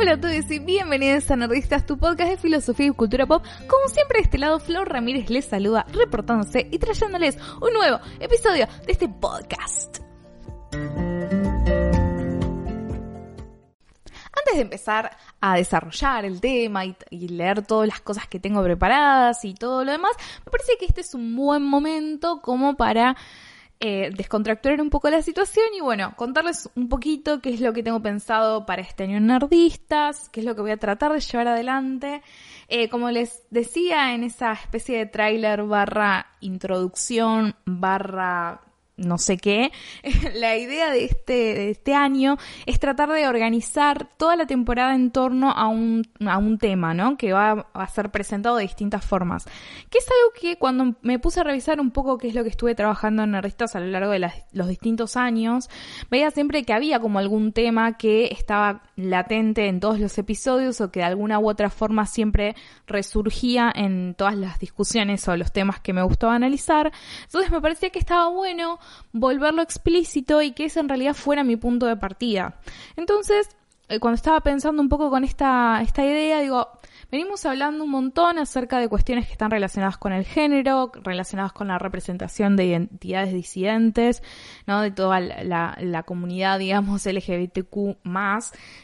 Hola a todos y bienvenidos a Nerdistas, tu podcast de filosofía y cultura pop. Como siempre, de este lado, Flor Ramírez les saluda, reportándose y trayéndoles un nuevo episodio de este podcast. Antes de empezar a desarrollar el tema y, y leer todas las cosas que tengo preparadas y todo lo demás, me parece que este es un buen momento como para eh, descontracturar un poco la situación y bueno, contarles un poquito qué es lo que tengo pensado para este año en Nerdistas, qué es lo que voy a tratar de llevar adelante. Eh, como les decía en esa especie de tráiler barra introducción barra no sé qué, la idea de este, este año es tratar de organizar toda la temporada en torno a un, a un tema, ¿no? Que va a ser presentado de distintas formas. Que es algo que cuando me puse a revisar un poco qué es lo que estuve trabajando en Nerdistas a lo largo de los distintos años, veía siempre que había como algún tema que estaba latente en todos los episodios o que de alguna u otra forma siempre resurgía en todas las discusiones o los temas que me gustaba analizar. Entonces me parecía que estaba bueno volverlo explícito y que ese en realidad fuera mi punto de partida. Entonces, eh, cuando estaba pensando un poco con esta, esta idea, digo, venimos hablando un montón acerca de cuestiones que están relacionadas con el género, relacionadas con la representación de identidades disidentes, ¿no? De toda la, la comunidad, digamos, LGBTQ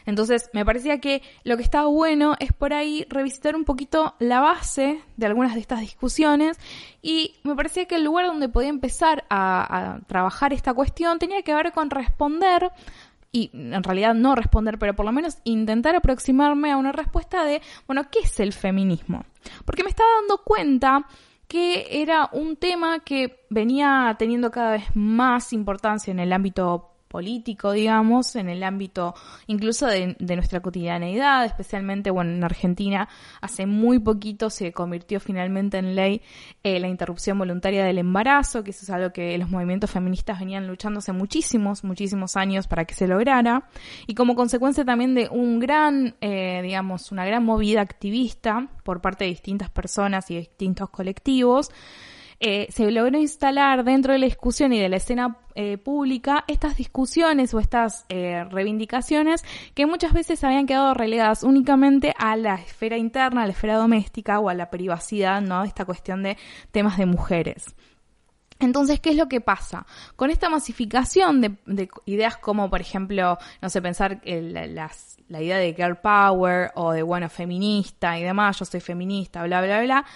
Entonces, me parecía que lo que estaba bueno es por ahí revisitar un poquito la base de algunas de estas discusiones y me parecía que el lugar donde podía empezar a, a trabajar esta cuestión tenía que ver con responder y en realidad no responder, pero por lo menos intentar aproximarme a una respuesta de, bueno, ¿qué es el feminismo? Porque me estaba dando cuenta que era un tema que venía teniendo cada vez más importancia en el ámbito político, digamos, en el ámbito incluso de, nuestra cotidianeidad, especialmente, bueno, en Argentina hace muy poquito se convirtió finalmente en ley eh, la interrupción voluntaria del embarazo, que eso es algo que los movimientos feministas venían luchando hace muchísimos, muchísimos años para que se lograra, y como consecuencia también de un gran, eh, digamos, una gran movida activista por parte de distintas personas y distintos colectivos, eh, se logró instalar dentro de la discusión y de la escena eh, pública estas discusiones o estas eh, reivindicaciones que muchas veces habían quedado relegadas únicamente a la esfera interna, a la esfera doméstica o a la privacidad, ¿no? Esta cuestión de temas de mujeres. Entonces, ¿qué es lo que pasa? Con esta masificación de, ideas como, por ejemplo, no sé, pensar la, la idea de girl power o de, bueno, feminista y demás, yo soy feminista, bla, bla, bla,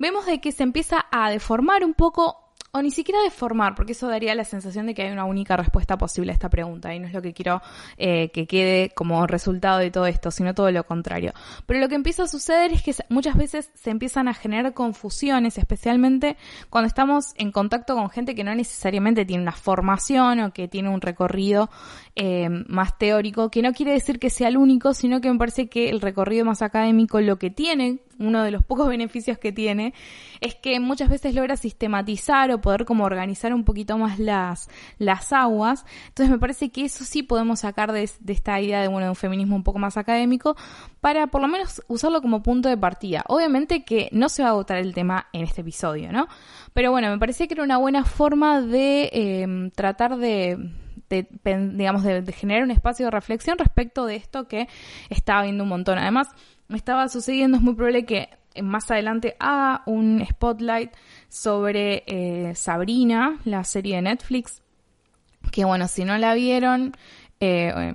vemos de que se empieza a deformar un poco o ni siquiera deformar, porque eso daría la sensación de que hay una única respuesta posible a esta pregunta, y no es lo que quiero eh, que quede como resultado de todo esto, sino todo lo contrario. Pero lo que empieza a suceder es que muchas veces se empiezan a generar confusiones, especialmente cuando estamos en contacto con gente que no necesariamente tiene una formación o que tiene un recorrido eh, más teórico, que no quiere decir que sea el único, sino que me parece que el recorrido más académico lo que tiene uno de los pocos beneficios que tiene, es que muchas veces logra sistematizar o poder como organizar un poquito más las, las aguas. Entonces me parece que eso sí podemos sacar de, esta idea de, bueno, de un feminismo un poco más académico para por lo menos usarlo como punto de partida. Obviamente que no se va a agotar el tema en este episodio, ¿no? Pero bueno, me parecía que era una buena forma de em, tratar de digamos, de, de, generar un espacio de reflexión respecto de esto que estaba viendo un montón. Además, me estaba sucediendo, es muy probable que más adelante haga un spotlight sobre eh, Sabrina, la serie de Netflix, que bueno, si no la vieron, eh,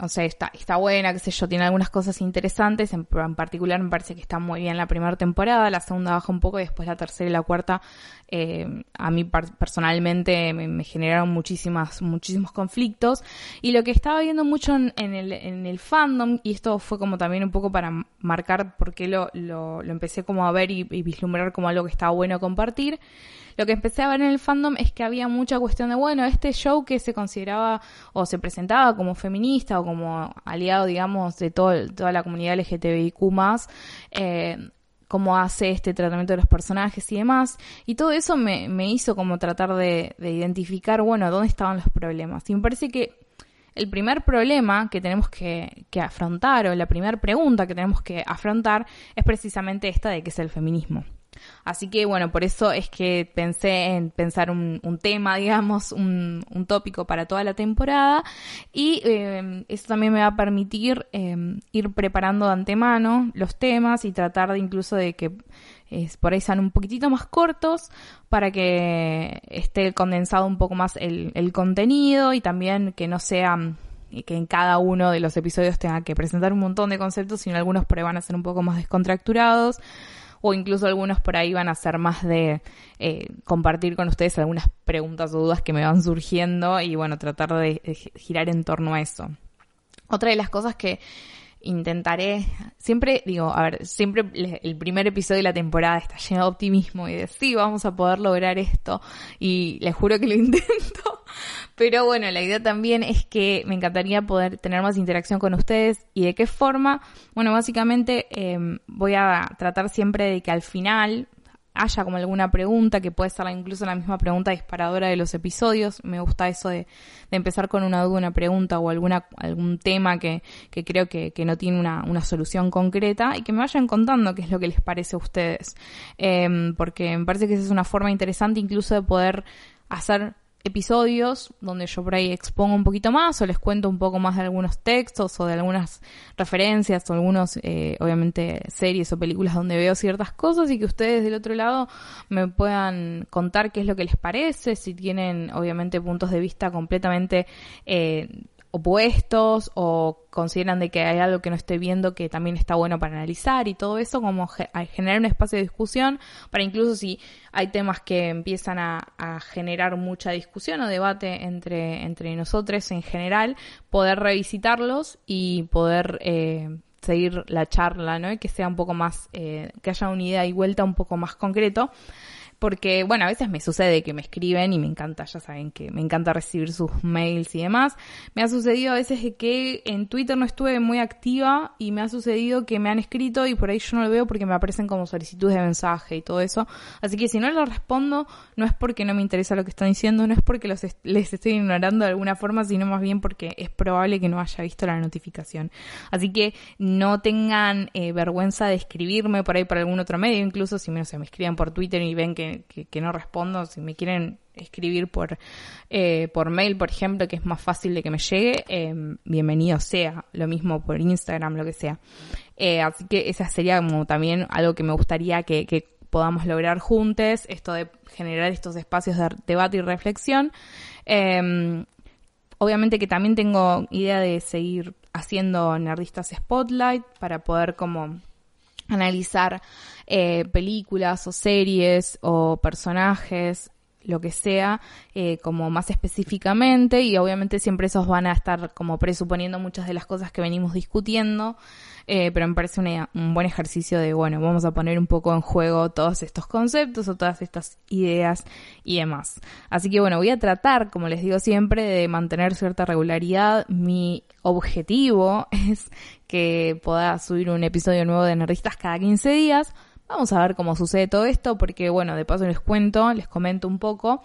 o sea, está, está buena, qué sé yo, tiene algunas cosas interesantes, en, particular me parece que está muy bien la primera temporada, la segunda baja un poco y después la tercera y la cuarta eh, a mí personalmente me, generaron muchísimas, muchísimos conflictos. Y lo que estaba viendo mucho en, el, en el fandom, y esto fue como también un poco para marcar por qué lo, lo, lo empecé como a ver y, y vislumbrar como algo que estaba bueno compartir, lo que empecé a ver en el fandom es que había mucha cuestión de, bueno, este show que se consideraba o se presentaba como feminista o como aliado, digamos, de todo, toda la comunidad LGTBIQ eh, cómo hace este tratamiento de los personajes y demás. Y todo eso me, me hizo como tratar de, de, identificar, bueno, dónde estaban los problemas. Y me parece que el primer problema que tenemos que, que afrontar, o la primera pregunta que tenemos que afrontar, es precisamente esta de qué es el feminismo. Así que bueno, por eso es que pensé en pensar un, tema, digamos, un, tópico para toda la temporada. Y eh, eso también me va a permitir eh, ir preparando de antemano los temas y tratar de incluso de que por ahí sean un poquitito más cortos para que esté condensado un poco más el, el contenido y también que no sean y que en cada uno de los episodios tenga que presentar un montón de conceptos, sino algunos por ahí van a ser un poco más descontracturados o incluso algunos por ahí van a ser más de eh, compartir con ustedes algunas preguntas o dudas que me van surgiendo y bueno, tratar de girar en torno a eso. Otra de las cosas que intentaré, siempre digo, a ver, siempre el primer episodio de la temporada está lleno de optimismo y de sí, vamos a poder lograr esto y les juro que lo intento, pero bueno, la idea también es que me encantaría poder tener más interacción con ustedes y de qué forma, bueno, básicamente em, voy a tratar siempre de que al final, haya como alguna pregunta, que puede ser incluso la misma pregunta disparadora de los episodios. Me gusta eso de, empezar con una duda, una pregunta o alguna, algún tema que, que creo que, que, no tiene una, una, solución concreta y que me vayan contando qué es lo que les parece a ustedes. Eh, porque me parece que esa es una forma interesante incluso de poder hacer episodios donde yo por ahí expongo un poquito más o les cuento un poco más de algunos textos o de algunas referencias o algunos, eh, obviamente, series o películas donde veo ciertas cosas y que ustedes del otro lado me puedan contar qué es lo que les parece, si tienen, obviamente, puntos de vista completamente eh, opuestos o consideran de que hay algo que no estoy viendo que también está bueno para analizar y todo eso como generar un espacio de discusión para incluso si hay temas que empiezan a, generar mucha discusión o debate entre, entre nosotros en general, poder revisitarlos y poder eh, seguir la charla, ¿no? Y que sea un poco más, eh, que haya una idea y vuelta un poco más concreto porque, bueno, a veces me sucede que me escriben y me encanta, ya saben que me encanta recibir sus mails y demás. Me ha sucedido a veces que en Twitter no estuve muy activa y me ha sucedido que me han escrito y por ahí yo no lo veo porque me aparecen como solicitudes de mensaje y todo eso. Así que si no lo respondo, no es porque no me interesa lo que están diciendo, no es porque los les estoy ignorando de alguna forma, sino más bien porque es probable que no haya visto la notificación. Así que no tengan eh, vergüenza de escribirme por ahí por algún otro medio, incluso si me, me escriban por Twitter y ven que que, no respondo, si me quieren escribir por, eh, por mail, por ejemplo, que es más fácil de que me llegue, eh, bienvenido sea, lo mismo por Instagram, lo que sea. Eh, así que esa sería como también algo que me gustaría que, que podamos lograr juntos, esto de generar estos espacios de debate y reflexión. obviamente que también tengo idea de seguir haciendo nerdistas spotlight para poder como analizar eh, películas o series o personajes lo que sea, eh, como más específicamente, y obviamente siempre esos van a estar como presuponiendo muchas de las cosas que venimos discutiendo, eh, pero me parece un buen ejercicio de, bueno, vamos a poner un poco en juego todos estos conceptos o todas estas ideas y demás. Así que bueno, voy a tratar, como les digo siempre, de mantener cierta regularidad. Mi objetivo es que pueda subir un episodio nuevo de Nerdistas cada 15 días. Vamos a ver cómo sucede todo esto, porque bueno, de paso les cuento, les comento un poco.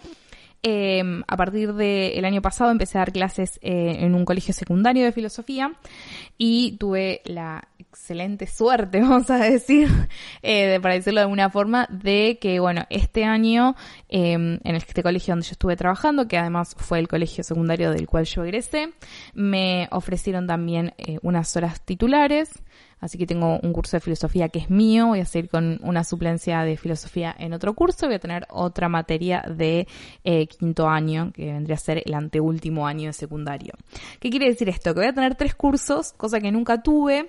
Em, a partir del año pasado empecé a dar clases eh, en un colegio secundario de filosofía y tuve la excelente suerte, vamos a decir, eh, para decirlo de alguna forma, de que, bueno, este año em, en este colegio donde yo estuve trabajando, que además fue el colegio secundario del cual yo egresé, me ofrecieron también eh, unas horas titulares Así que tengo un curso de filosofía que es mío, voy a seguir con una suplencia de filosofía en otro curso, voy a tener otra materia de eh, quinto año, que vendría a ser el anteúltimo año de secundario. ¿Qué quiere decir esto? Que voy a tener tres cursos, cosa que nunca tuve,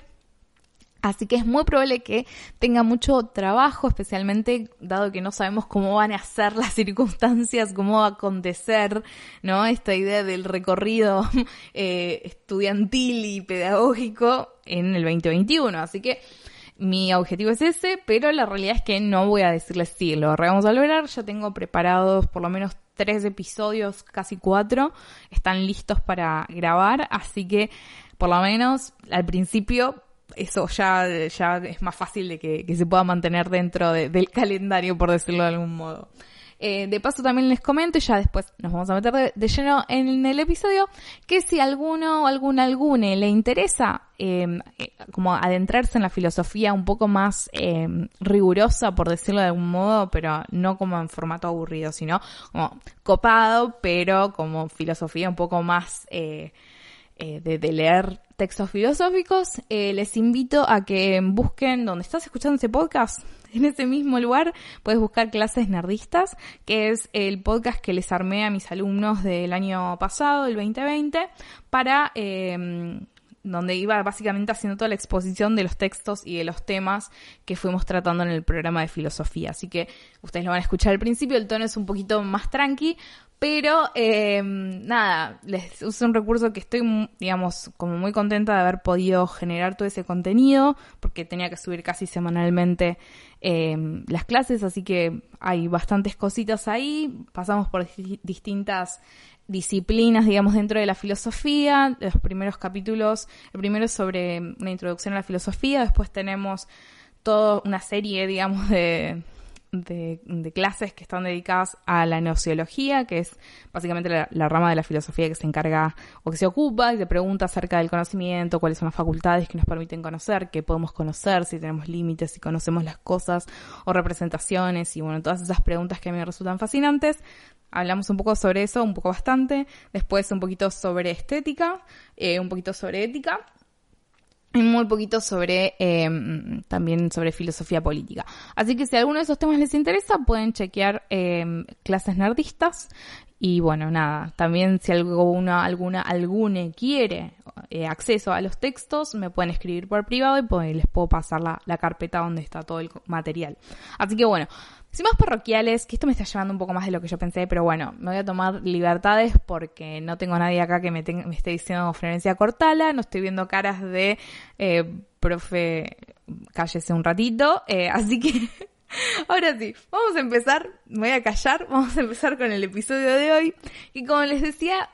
Así que es muy probable que tenga mucho trabajo, especialmente dado que no sabemos cómo van a ser las circunstancias, cómo va a acontecer, ¿no? Esta idea del recorrido eh, estudiantil y pedagógico en el 2021. Así que mi objetivo es ese, pero la realidad es que no voy a decirles sí, lo vamos a lograr. Ya tengo preparados por lo menos tres episodios, casi cuatro, están listos para grabar, así que por lo menos al principio eso ya, ya es más fácil de que, se pueda mantener dentro del calendario, por decirlo de algún modo. Eh, de paso también les comento, y ya después nos vamos a meter de, lleno en el episodio, que si alguno o algún algune le interesa em, eh, como adentrarse en la filosofía un poco más em, rigurosa, por decirlo de algún modo, pero no como en formato aburrido, sino como copado, pero como filosofía un poco más... Eh, eh, de, leer textos filosóficos, eh, les invito a que busquen donde estás escuchando ese podcast. En ese mismo lugar puedes buscar clases nerdistas, que es el podcast que les armé a mis alumnos del año pasado, el 2020, para eh, donde iba básicamente haciendo toda la exposición de los textos y de los temas que fuimos tratando en el programa de filosofía. Así que ustedes lo van a escuchar al principio, el tono es un poquito más tranqui, pero eh, nada, les uso un recurso que estoy, digamos, como muy contenta de haber podido generar todo ese contenido, porque tenía que subir casi semanalmente eh, las clases, así que hay bastantes cositas ahí. Pasamos por distintas disciplinas, digamos, dentro de la filosofía. Los primeros capítulos, el primero es sobre una introducción a la filosofía, después tenemos toda una serie, digamos, de de, clases que están dedicadas a la neociología, que es básicamente la, rama de la filosofía que se encarga o que se ocupa y te pregunta acerca del conocimiento, cuáles son las facultades que nos permiten conocer, qué podemos conocer, si tenemos límites, si conocemos las cosas o representaciones y bueno, todas esas preguntas que a mí me resultan fascinantes. Hablamos un poco sobre eso, un poco bastante. Después un poquito sobre estética, eh, un poquito sobre ética muy poquito sobre em, también sobre filosofía política. Así que si alguno de esos temas les interesa, pueden chequear em, clases nerdistas. Y bueno, nada, también si alguna, alguna, alguna quiere eh, acceso a los textos, me pueden escribir por privado y pues, les puedo pasar la, la carpeta donde está todo el material. Así que bueno, sin más parroquiales, que esto me está llevando un poco más de lo que yo pensé, pero bueno, me voy a tomar libertades porque no tengo nadie acá que me, esté diciendo Florencia Cortala, no estoy viendo caras de eh, profe, cállese un ratito, eh, así que ahora sí, vamos a empezar, me voy a callar, vamos a empezar con el episodio de hoy, y como les decía,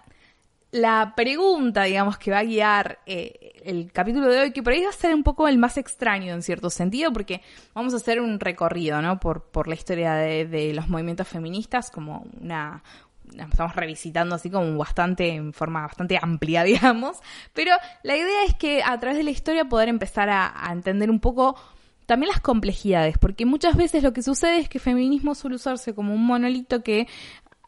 la pregunta, digamos, que va a guiar eh, el capítulo de hoy, que por ahí va a ser un poco el más extraño en cierto sentido, porque vamos a hacer un recorrido, ¿no? Por, por la historia de, los movimientos feministas, como una, estamos revisitando así como bastante, en forma bastante amplia, digamos. Pero la idea es que a través de la historia poder empezar a, a, entender un poco también las complejidades, porque muchas veces lo que sucede es que el feminismo suele usarse como un monolito que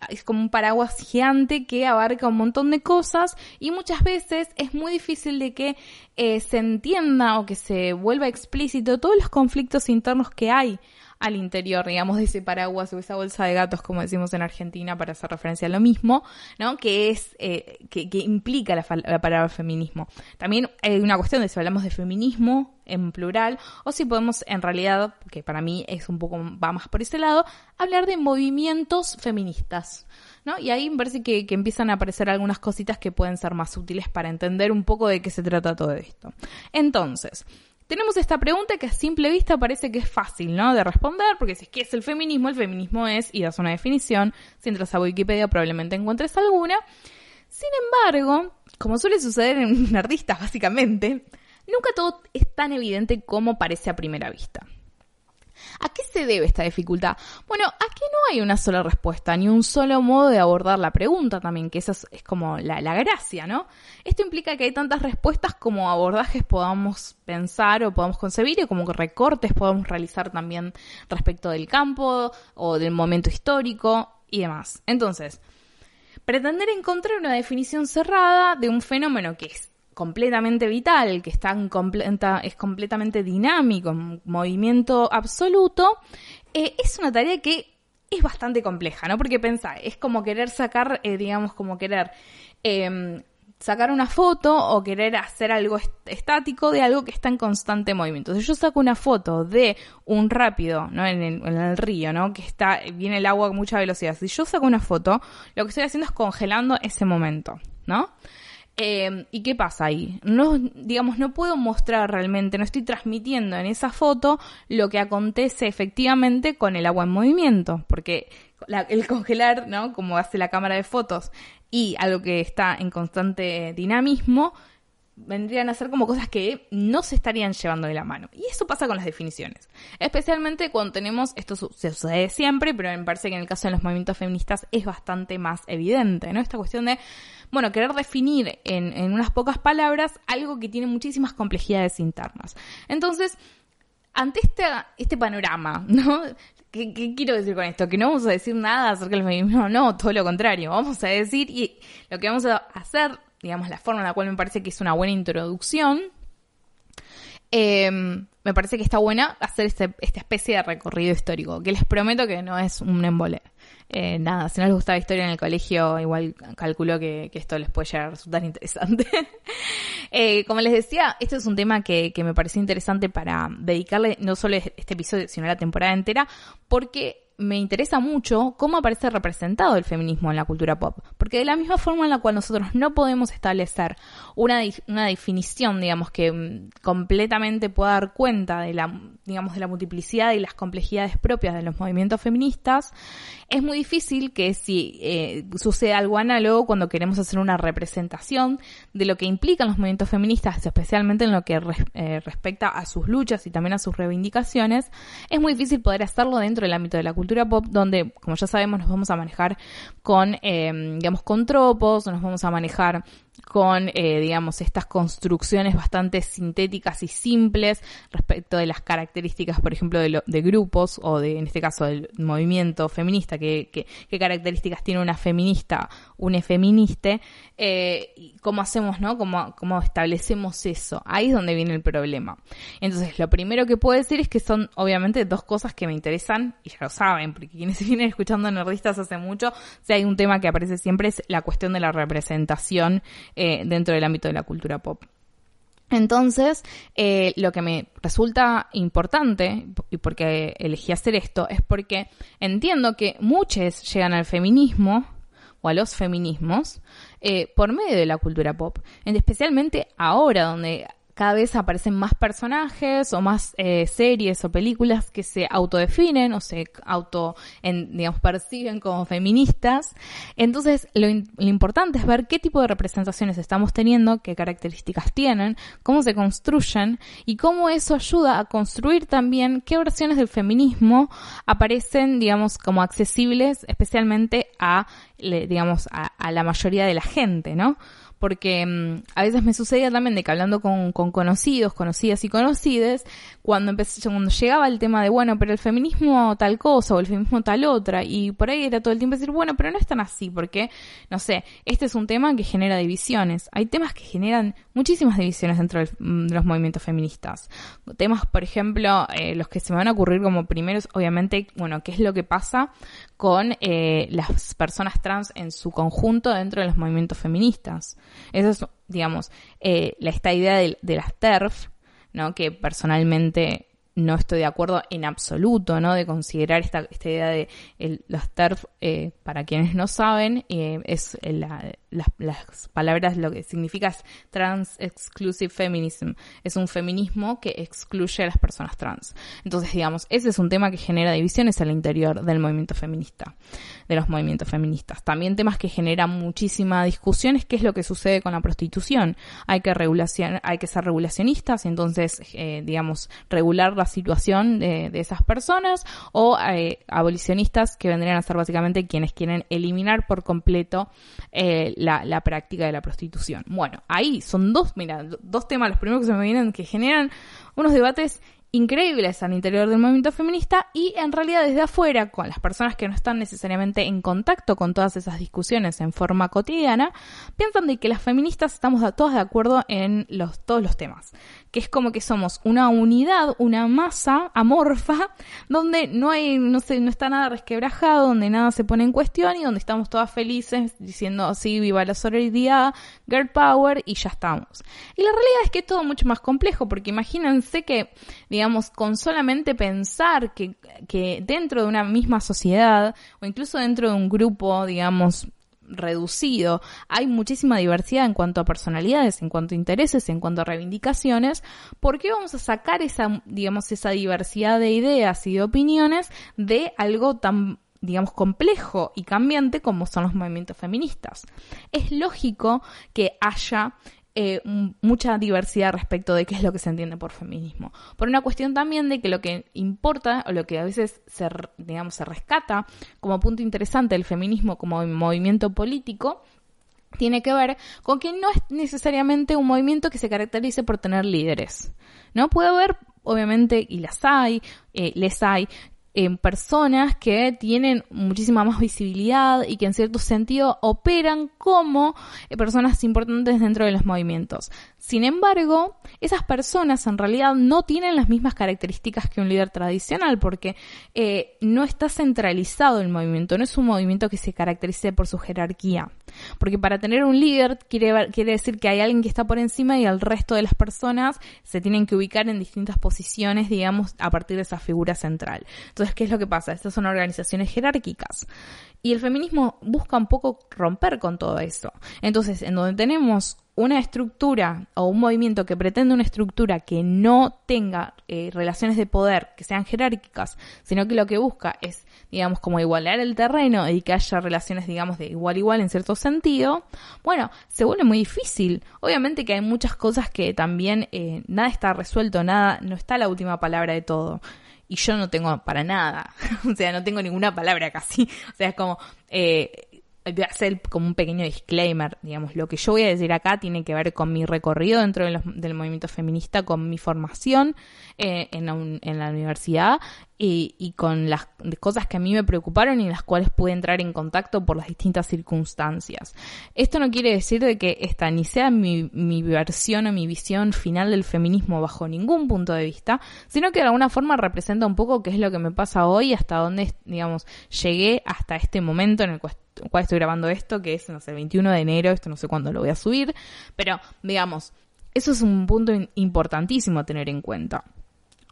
es como un paraguas gigante que abarca un montón de cosas y muchas veces es muy difícil de que eh, se entienda o que se vuelva explícito todos los conflictos internos que hay al interior, digamos, de ese paraguas o esa bolsa de gatos, como decimos en Argentina, para hacer referencia a lo mismo, ¿no? Que es, eh, que, implica la, la, palabra feminismo. También hay una cuestión de si hablamos de feminismo en plural, o si podemos, en realidad, que para mí es un poco, va más por ese lado, hablar de movimientos feministas, ¿no? Y ahí me parece que, que empiezan a aparecer algunas cositas que pueden ser más útiles para entender un poco de qué se trata todo esto. Entonces, tenemos esta pregunta que a simple vista parece que es fácil, ¿no? De responder, porque si es que es el feminismo, el feminismo es, y das una definición, si entras a Wikipedia probablemente encuentres alguna. Sin embargo, como suele suceder en nerdistas básicamente, nunca todo es tan evidente como parece a primera vista. ¿A qué se debe esta dificultad? Bueno, aquí no hay una sola respuesta, ni un solo modo de abordar la pregunta también, que esa es, como la, la, gracia, ¿no? Esto implica que hay tantas respuestas como abordajes podamos pensar o podamos concebir y como recortes podamos realizar también respecto del campo o del momento histórico y demás. Entonces, pretender encontrar una definición cerrada de un fenómeno que es completamente vital, que está en completa, es completamente dinámico, en movimiento absoluto, eh, es una tarea que es bastante compleja, ¿no? Porque pensá, es como querer sacar, eh, digamos, como querer em, sacar una foto o querer hacer algo estático de algo que está en constante movimiento. Si yo saco una foto de un rápido, ¿no? En el, en el, río, ¿no? Que está, viene el agua a mucha velocidad. Si yo saco una foto, lo que estoy haciendo es congelando ese momento, ¿no? Eh, ¿Y qué pasa ahí? No, digamos, no puedo mostrar realmente, no estoy transmitiendo en esa foto lo que acontece efectivamente con el agua en movimiento, porque el congelar, ¿no? Como hace la cámara de fotos y algo que está en constante dinamismo, vendrían a ser como cosas que no se estarían llevando de la mano. Y eso pasa con las definiciones. Especialmente cuando tenemos, esto sucede siempre, pero me parece que en el caso de los movimientos feministas es bastante más evidente, ¿no? Esta cuestión de, bueno, querer definir en, unas pocas palabras algo que tiene muchísimas complejidades internas. Entonces, ante este, este panorama, ¿no? ¿Qué, ¿Qué, quiero decir con esto? Que no vamos a decir nada acerca del feminismo, no, todo lo contrario. Vamos a decir, y lo que vamos a hacer digamos, la forma en la cual me parece que es una buena introducción. Em, me parece que está buena hacer este, esta especie de recorrido histórico, que les prometo que no es un embole. Eh, nada, si no les gusta la historia en el colegio, igual calculo que, esto les puede llegar a resultar interesante. Eh, como les decía, este es un tema que, que me pareció interesante para dedicarle no solo este episodio, sino la temporada entera, porque me interesa mucho cómo aparece representado el feminismo en la cultura pop. Porque de la misma forma en la cual nosotros no podemos establecer una, una definición, digamos, que mm, completamente pueda dar cuenta de la, digamos, de la multiplicidad y las complejidades propias de los movimientos feministas, es muy difícil que si eh, suceda algo análogo cuando queremos hacer una representación de lo que implican los movimientos feministas, especialmente en lo que eh, respecta a sus luchas y también a sus reivindicaciones, es muy difícil poder hacerlo dentro del ámbito de la cultura pop, donde, como ya sabemos, nos vamos a manejar con, eh, digamos, con tropos, nos vamos a manejar con, eh, digamos, estas construcciones bastante sintéticas y simples respecto de las características, por ejemplo, de, de grupos o de, en este caso, del movimiento feminista, qué características tiene una feminista, un feministe, eh, cómo hacemos, ¿no? Cómo, cómo establecemos eso. Ahí es donde viene el problema. Entonces, lo primero que puedo decir es que son, obviamente, dos cosas que me interesan, y ya lo saben, porque quienes vienen escuchando nerdistas hace mucho, si hay un tema que aparece siempre es la cuestión de la representación eh, dentro del ámbito de la cultura pop. Entonces, eh, lo que me resulta importante, y porque elegí hacer esto, es porque entiendo que muchos llegan al feminismo o a los feminismos eh, por medio de la cultura pop, especialmente ahora donde cada vez aparecen más personajes o más eh, series o películas que se autodefinen o se auto, en, digamos, perciben como feministas. Entonces, lo, lo, importante es ver qué tipo de representaciones estamos teniendo, qué características tienen, cómo se construyen y cómo eso ayuda a construir también qué versiones del feminismo aparecen, digamos, como accesibles especialmente a, digamos, a, a la mayoría de la gente, ¿no? Porque mm, a veces me sucedía también de que hablando con, conocidos, conocidas y conocides, cuando, empecé, cuando llegaba el tema de, bueno, pero el feminismo tal cosa o el feminismo tal otra, y por ahí era todo el tiempo decir, bueno, pero no es tan así, porque, no sé, este es un tema que genera divisiones. Hay temas que generan muchísimas divisiones dentro mm, de los movimientos feministas. Temas, por ejemplo, eh, los que se me van a ocurrir como primeros, obviamente, bueno, qué es lo que pasa con eh, las personas trans en su conjunto dentro de los movimientos feministas. Esa es, digamos, eh, esta idea de, de, las TERF, ¿no? Que personalmente no estoy de acuerdo en absoluto, ¿no? De considerar esta, esta idea de los TERF, eh, para quienes no saben, eh, es la, las, palabras lo que significa es Trans Exclusive Feminism. Es un feminismo que excluye a las personas trans. Entonces, digamos, ese es un tema que genera divisiones al interior del movimiento feminista, de los movimientos feministas. También temas que generan muchísima discusión es qué es lo que sucede con la prostitución. Hay que regulación, hay que ser regulacionistas y entonces, eh, digamos, regular la situación de, esas personas o eh, abolicionistas que vendrían a ser básicamente quienes quieren eliminar por completo eh, la, práctica de la prostitución. Bueno, ahí son dos, mira, dos temas, los primeros que se me vienen que generan unos debates increíbles al interior del movimiento feminista y en realidad desde afuera, con las personas que no están necesariamente en contacto con todas esas discusiones en forma cotidiana, piensan de que las feministas estamos todas de acuerdo en los, todos los temas que es como que somos una unidad, una masa amorfa, donde no hay, no sé, no está nada resquebrajado, donde nada se pone en cuestión y donde estamos todas felices diciendo así, viva la sororidad, girl power y ya estamos. Y la realidad es que es todo mucho más complejo, porque imagínense que, digamos, con solamente pensar que, que dentro de una misma sociedad, o incluso dentro de un grupo, digamos, reducido. Hay muchísima diversidad en cuanto a personalidades, en cuanto a intereses, en cuanto a reivindicaciones. ¿Por qué vamos a sacar esa, digamos, esa diversidad de ideas y de opiniones de algo tan digamos, complejo y cambiante como son los movimientos feministas. Es lógico que haya eh, mucha diversidad respecto de qué es lo que se entiende por feminismo. Por una cuestión también de que lo que importa, o lo que a veces se, digamos, se rescata como punto interesante del feminismo como movimiento político, tiene que ver con que no es necesariamente un movimiento que se caracterice por tener líderes. ¿No? Puede haber, obviamente, y las hay, eh, les hay, en personas que tienen muchísima más visibilidad y que en cierto sentido operan como eh, personas importantes dentro de los movimientos. Sin embargo, esas personas en realidad no tienen las mismas características que un líder tradicional porque eh, no está centralizado el movimiento, no es un movimiento que se caracterice por su jerarquía. Porque para tener un líder quiere, decir que hay alguien que está por encima y el resto de las personas se tienen que ubicar en distintas posiciones, digamos, a partir de esa figura central. Entonces, ¿qué es lo que pasa? Estas son organizaciones jerárquicas. Y el feminismo busca un poco romper con todo eso. Entonces, en donde tenemos una estructura o un movimiento que pretende una estructura que no tenga eh, relaciones de poder que sean jerárquicas, sino que lo que busca es, digamos, como igualar el terreno y que haya relaciones, digamos, de igual igual en cierto sentido, bueno, se vuelve muy difícil. Obviamente que hay muchas cosas que también eh, nada está resuelto, nada, no está la última palabra de todo. Y yo no tengo para nada, o sea, no tengo ninguna palabra casi. O sea, es como, eh, voy a hacer como un pequeño disclaimer, digamos, lo que yo voy a decir acá tiene que ver con mi recorrido dentro del movimiento feminista, con mi formación eh, en, la, universidad y, con las cosas que a mí me preocuparon y las cuales pude entrar en contacto por las distintas circunstancias. Esto no quiere decir de que esta ni sea mi, versión o mi visión final del feminismo bajo ningún punto de vista, sino que de alguna forma representa un poco qué es lo que me pasa hoy, hasta dónde, digamos, llegué hasta este momento en el cual cual estoy grabando esto, que es, no sé, 21 de enero, esto no sé cuándo lo voy a subir, pero digamos, eso es un punto importantísimo a tener en cuenta.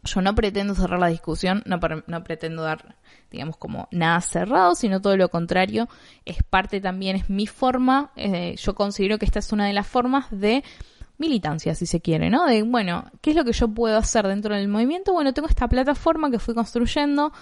Yo no pretendo cerrar la discusión, no, no pretendo dar, digamos, como nada cerrado, sino todo lo contrario, es parte también, es mi forma, eh, yo considero que esta es una de las formas de militancia, si se quiere, ¿no? De, bueno, ¿qué es lo que yo puedo hacer dentro del movimiento? Bueno, tengo esta plataforma que fui construyendo,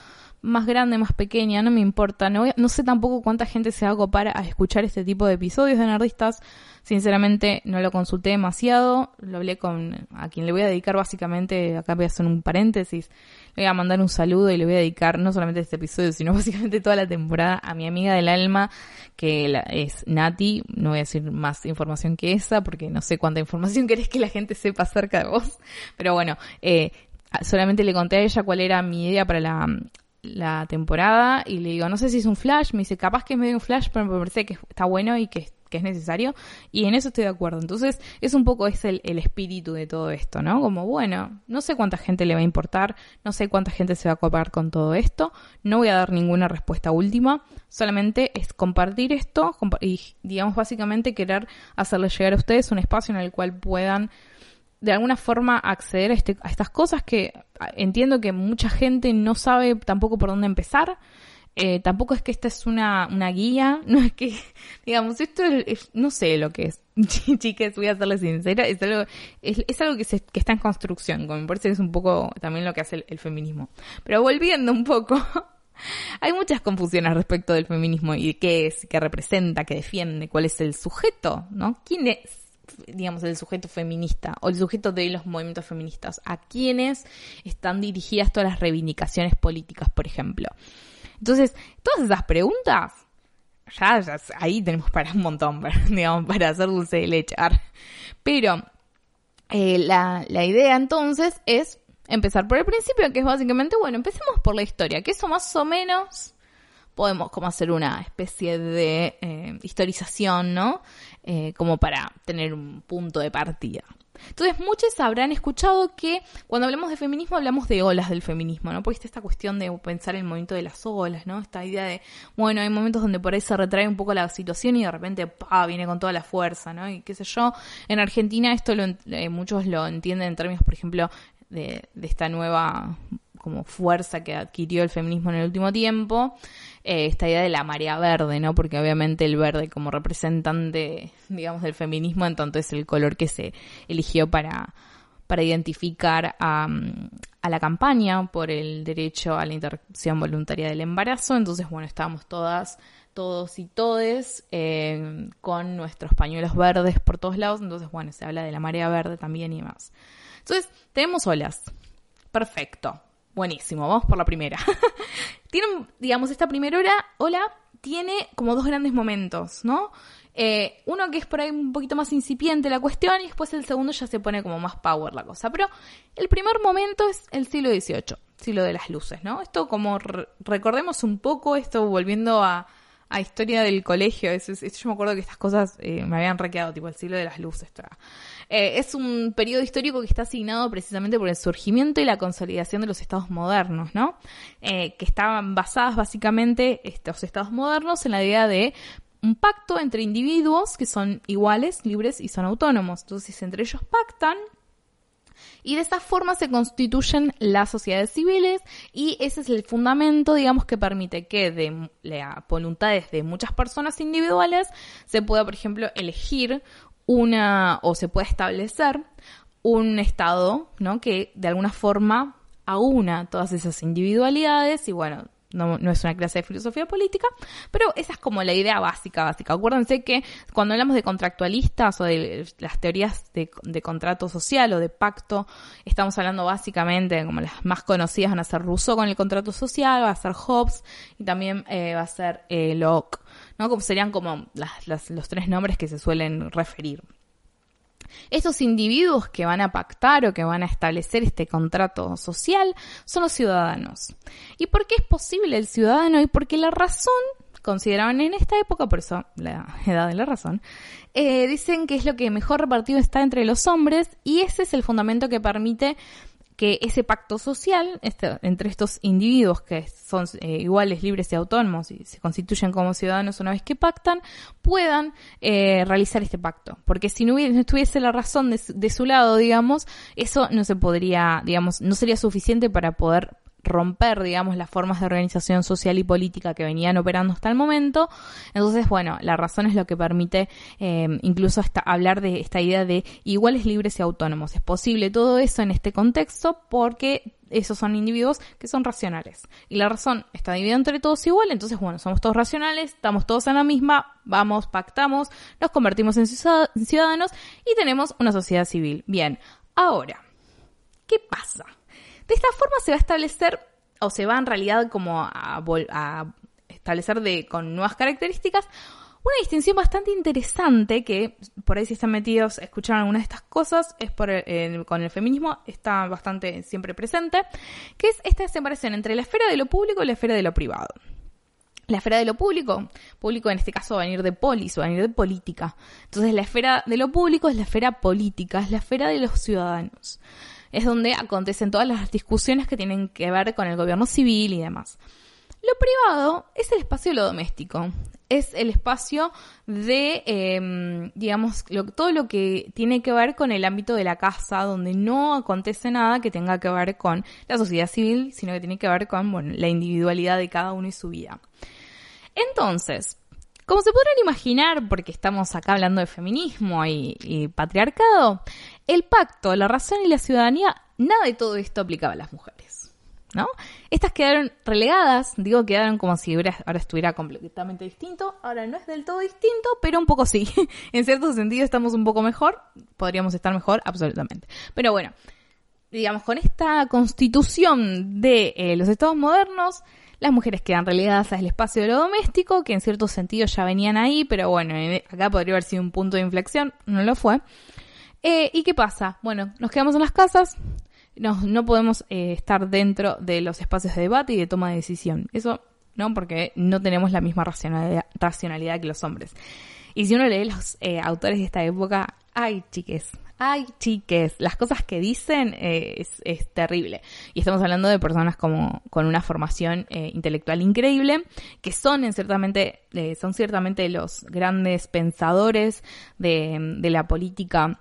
más grande, más pequeña, no me importa. No, no sé tampoco cuánta gente se va a copar a escuchar este tipo de episodios de Nerdistas. Sinceramente, no lo consulté demasiado. Lo hablé con a quien le voy a dedicar básicamente, acá voy a hacer un paréntesis, le voy a mandar un saludo y le voy a dedicar no solamente este episodio, sino básicamente toda la temporada a mi amiga del alma, que es Nati. No voy a decir más información que esa, porque no sé cuánta información querés que la gente sepa acerca de vos. Pero bueno, eh, solamente le conté a ella cuál era mi idea para la, la temporada y le digo, no sé si es un flash, me dice, capaz que es medio un flash, pero me parece que está bueno y que, es necesario, y en eso estoy de acuerdo. Entonces, es un poco es el, espíritu de todo esto, ¿no? Como, bueno, no sé cuánta gente le va a importar, no sé cuánta gente se va a copar con todo esto, no voy a dar ninguna respuesta última, solamente es compartir esto y, digamos, básicamente querer hacerle llegar a ustedes un espacio en el cual puedan de alguna forma acceder a, este, a estas cosas que entiendo que mucha gente no sabe tampoco por dónde empezar. Eh, tampoco es que esta es una, una guía, no es que, digamos, esto es, no sé lo que es. Chicas, voy a serle sincera, es algo, es, algo que, se, que está en construcción, como me parece que es un poco también lo que hace el, el feminismo. Pero volviendo un poco, hay muchas confusiones respecto del feminismo y qué es, qué representa, qué defiende, cuál es el sujeto, ¿no? ¿Quién es? Digamos, el sujeto feminista o el sujeto de los movimientos feministas, a quienes están dirigidas todas las reivindicaciones políticas, por ejemplo. Entonces, todas esas preguntas, ya, ahí tenemos para un montón, digamos, para hacer dulce de leche. Pero eh, la, la idea entonces es empezar por el principio, que es básicamente, bueno, empecemos por la historia, que eso más o menos podemos como hacer una especie de eh, historización, ¿no? Eh, como para tener un punto de partida. Entonces, muchos habrán escuchado que cuando hablamos de feminismo hablamos de olas del feminismo, ¿no? Porque está esta cuestión de pensar el movimiento de las olas, ¿no? Esta idea de, bueno, hay momentos donde por ahí se retrae un poco la situación y de repente, pa, viene con toda la fuerza, ¿no? Y qué sé yo, en Argentina esto lo, eh, muchos lo entienden en términos, por ejemplo, de, de esta nueva como fuerza que adquirió el feminismo en el último tiempo, eh, esta idea de la marea verde, ¿no? Porque obviamente el verde como representante, digamos, del feminismo, entonces es el color que se eligió para, para identificar a, la campaña por el derecho a la interrupción voluntaria del embarazo. Entonces, bueno, estábamos todas todos y todes eh, con nuestros pañuelos verdes por todos lados. Entonces, bueno, se habla de la marea verde también y demás. Entonces, tenemos olas. Perfecto. Buenísimo. Vamos por la primera. Tienen, digamos, esta primera hora, ola tiene como dos grandes momentos, ¿no? Eh, uno que es por ahí un poquito más incipiente la cuestión y después el segundo ya se pone como más power la cosa. Pero el primer momento es el siglo XVIII, siglo de las luces, ¿no? Esto como recordemos un poco esto volviendo a, a historia del colegio. Eso, yo me acuerdo que estas cosas eh, me habían requeado, tipo el siglo de las luces. Eh, es un periodo histórico que está asignado precisamente por el surgimiento y la consolidación de los estados modernos, ¿no? Eh, que estaban basadas básicamente estos estados modernos en la idea de un pacto entre individuos que son iguales, libres y son autónomos. Entonces, entre ellos pactan y de esa forma se constituyen las sociedades civiles y ese es el fundamento, digamos, que permite que de las voluntades de muchas personas individuales se pueda, por ejemplo, elegir una o se pueda establecer un estado, ¿no? Que de alguna forma aúna todas esas individualidades y bueno, no, no, es una clase de filosofía política, pero esa es como la idea básica, básica. Acuérdense que cuando hablamos de contractualistas o de las teorías de, contrato social o de pacto, estamos hablando básicamente, como las más conocidas van a ser Rousseau con el contrato social, va a ser Hobbes y también eh, va a ser eh, Locke, ¿no? Como serían como los tres nombres que se suelen referir. Estos individuos que van a pactar o que van a establecer este contrato social son los ciudadanos. ¿Y por qué es posible el ciudadano? Y porque la razón consideraban en esta época, por eso la edad de la razón, eh, dicen que es lo que mejor repartido está entre los hombres y ese es el fundamento que permite que ese pacto social este, entre estos individuos que son eh, iguales, libres y autónomos y se constituyen como ciudadanos una vez que pactan, puedan eh, realizar este pacto. Porque si no, hubiese, estuviese la razón de, de su lado, digamos, eso no se podría, digamos, no sería suficiente para poder romper, digamos, las formas de organización social y política que venían operando hasta el momento. Entonces, bueno, la razón es lo que permite eh, incluso hasta hablar de esta idea de iguales, libres y autónomos. Es posible todo eso en este contexto porque esos son individuos que son racionales. Y la razón está dividida entre todos igual, entonces, bueno, somos todos racionales, estamos todos en la misma, vamos, pactamos, nos convertimos en ciudadanos y tenemos una sociedad civil. Bien, ahora, ¿qué pasa? De esta forma se va a establecer, o se va en realidad como a, establecer de, con nuevas características, una distinción bastante interesante que por ahí si están metidos a escuchar alguna de estas cosas es por con el feminismo está bastante siempre presente, que es esta separación entre la esfera de lo público y la esfera de lo privado. La esfera de lo público, público en este caso va a venir de polis, va a venir de política. Entonces la esfera de lo público es la esfera política, es la esfera de los ciudadanos es donde acontecen todas las discusiones que tienen que ver con el gobierno civil y demás. Lo privado es el espacio de lo doméstico, es el espacio de, em, digamos, todo lo que tiene que ver con el ámbito de la casa, donde no acontece nada que tenga que ver con la sociedad civil, sino que tiene que ver con la individualidad de cada uno y su vida. Entonces, como se podrán imaginar, porque estamos acá hablando de feminismo y, patriarcado, el pacto, la razón y la ciudadanía, nada de todo esto aplicaba a las mujeres. ¿No? Estas quedaron relegadas, digo, quedaron como si ahora estuviera completamente distinto. Ahora no es del todo distinto, pero un poco sí. en cierto sentido estamos un poco mejor, podríamos estar mejor, absolutamente. Pero bueno, digamos, con esta constitución de eh, los estados modernos, las mujeres quedan relegadas al espacio de lo doméstico, que en cierto sentido ya venían ahí, pero bueno, acá podría haber sido un punto de inflexión, no lo fue. Eh, ¿Y qué pasa? Bueno, nos quedamos en las casas, no podemos eh, estar dentro de los espacios de debate y de toma de decisión. Eso, ¿no? Porque no tenemos la misma racionalidad, racionalidad que los hombres. Y si uno lee los eh, autores de esta época, ay, chiques, ay, chiques, las cosas que dicen eh, es, terrible. Y estamos hablando de personas como con una formación eh, intelectual increíble, que son en ciertamente, son ciertamente los grandes pensadores de la política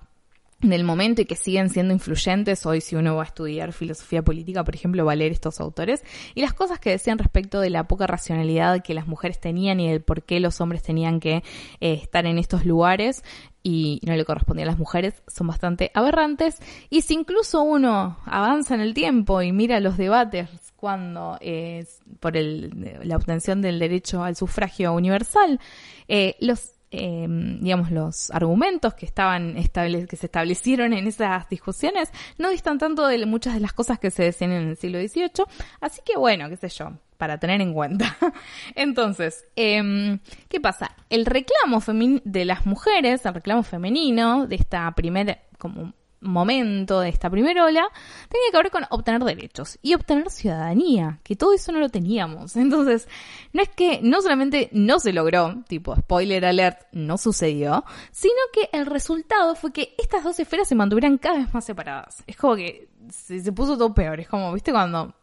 del momento y que siguen siendo influyentes. Hoy si uno va a estudiar filosofía política, por ejemplo, va a leer estos autores y las cosas que decían respecto de la poca racionalidad que las mujeres tenían y el por qué los hombres tenían que eh, estar en estos lugares y no le correspondía a las mujeres son bastante aberrantes. Y si incluso uno avanza en el tiempo y mira los debates cuando eh, por el, la obtención del derecho al sufragio universal, eh, los eh, digamos, los argumentos que estaban estable que se establecieron en esas discusiones no distan tanto de muchas de las cosas que se decían en el siglo XVIII. Así que bueno, qué sé yo, para tener en cuenta. Entonces, eh, ¿qué pasa? El reclamo de las mujeres, el reclamo femenino de esta primera como momento de esta primera ola tenía que ver con obtener derechos y obtener ciudadanía, que todo eso no lo teníamos. Entonces, no es que no solamente no se logró, tipo spoiler alert, no sucedió, sino que el resultado fue que estas dos esferas se mantuvieran cada vez más separadas. Es como que se, puso todo peor, es como, viste, cuando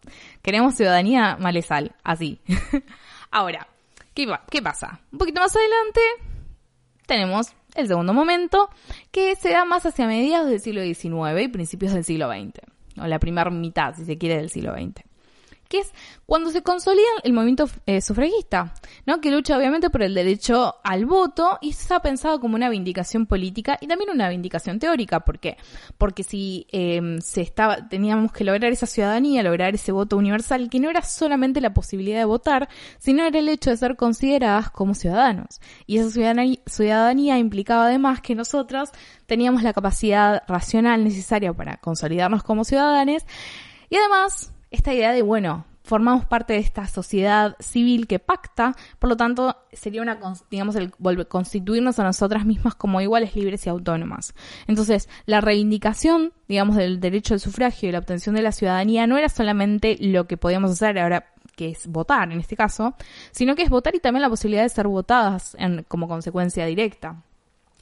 queremos ciudadanía malesal, así. Ahora, ¿qué, ¿qué pasa? Un poquito más adelante tenemos el segundo momento, que se da más hacia mediados del siglo XIX y principios del siglo XX, o la primera mitad, si se quiere, del siglo XX que es cuando se consolida el movimiento eh, sufragista, ¿no? que lucha obviamente por el derecho al voto y se ha pensado como una vindicación política y también una vindicación teórica. ¿Por qué? Porque si em, se estaba, teníamos que lograr esa ciudadanía, lograr ese voto universal, que no era solamente la posibilidad de votar, sino era el hecho de ser consideradas como ciudadanos. Y esa ciudadanía, ciudadanía implicaba además que nosotros teníamos la capacidad racional necesaria para consolidarnos como ciudadanos y además esta idea de, bueno, formamos parte de esta sociedad civil que pacta, por lo tanto, sería una, digamos, el constituirnos a nosotras mismas como iguales, libres y autónomas. Entonces, la reivindicación, digamos, del derecho al sufragio y la obtención de la ciudadanía no era solamente lo que podíamos hacer ahora que es votar en este caso, sino que es votar y también la posibilidad de ser votadas en, como consecuencia directa.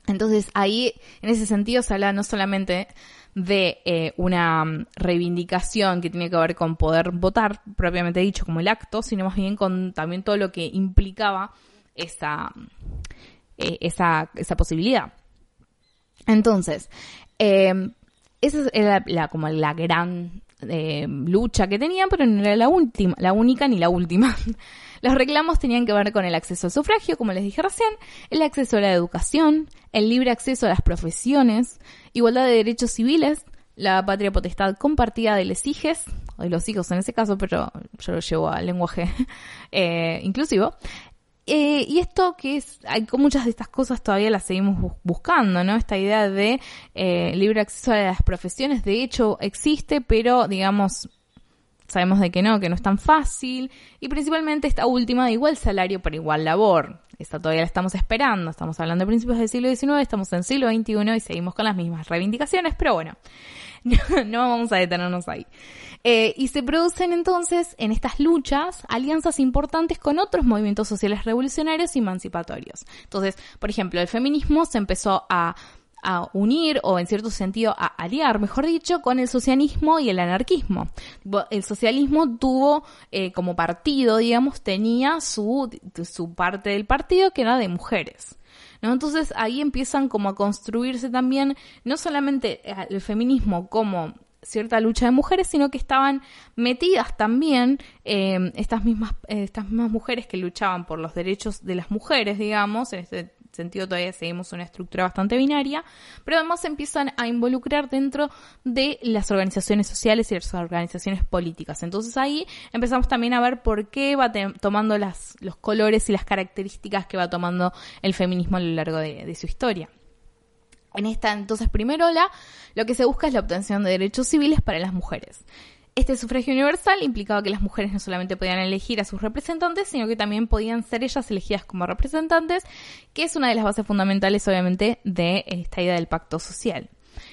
Entonces ahí, en ese sentido, se habla no solamente de eh, una mm, reivindicación que tiene que ver con poder votar, propiamente dicho, como el acto, sino más bien con también todo lo que implicaba esa, eh, esa, esa posibilidad. Entonces, eh, esa era la, como la gran eh, lucha que tenían, pero no era la última, la única ni la última. Los reclamos tenían que ver con el acceso al sufragio, como les dije recién, el acceso a la educación, el libre acceso a las profesiones, igualdad de derechos civiles, la patria potestad compartida de los hijos, o de los hijos en ese caso, pero yo lo llevo al lenguaje eh, inclusivo, eh, y esto que es, hay muchas de estas cosas todavía las seguimos buscando, ¿no? Esta idea de eh, libre acceso a las profesiones, de hecho existe, pero digamos, sabemos de que no, que no es tan fácil. Y principalmente esta última de igual salario por igual labor. Esta todavía la estamos esperando, estamos hablando de principios del siglo XIX, estamos en siglo XXI y seguimos con las mismas reivindicaciones, pero bueno, no vamos a detenernos ahí. Eh, y se producen entonces en estas luchas alianzas importantes con otros movimientos sociales revolucionarios y emancipatorios. Entonces, por ejemplo, el feminismo se empezó a unir o en cierto sentido a aliar, mejor dicho, con el socialismo y el anarquismo. El socialismo tuvo eh, como partido, digamos, tenía su, su parte del partido que era de mujeres. ¿No? Entonces ahí empiezan como a construirse también no solamente eh, el feminismo como cierta lucha de mujeres, sino que estaban metidas también eh, estas, mismas, eh, estas mismas mujeres que luchaban por los derechos de las mujeres, digamos, en este sentido todavía seguimos una estructura bastante binaria, pero además se empiezan a involucrar dentro de las organizaciones sociales y las organizaciones políticas. Entonces ahí empezamos también a ver por qué va tomando los colores y las características que va tomando el feminismo a lo largo de su historia. En esta entonces primera ola, lo que se busca es la obtención de derechos civiles para las mujeres. Este sufragio universal implicaba que las mujeres no solamente podían elegir a sus representantes, sino que también podían ser ellas elegidas como representantes, que es una de las bases fundamentales, obviamente, de esta idea del pacto social.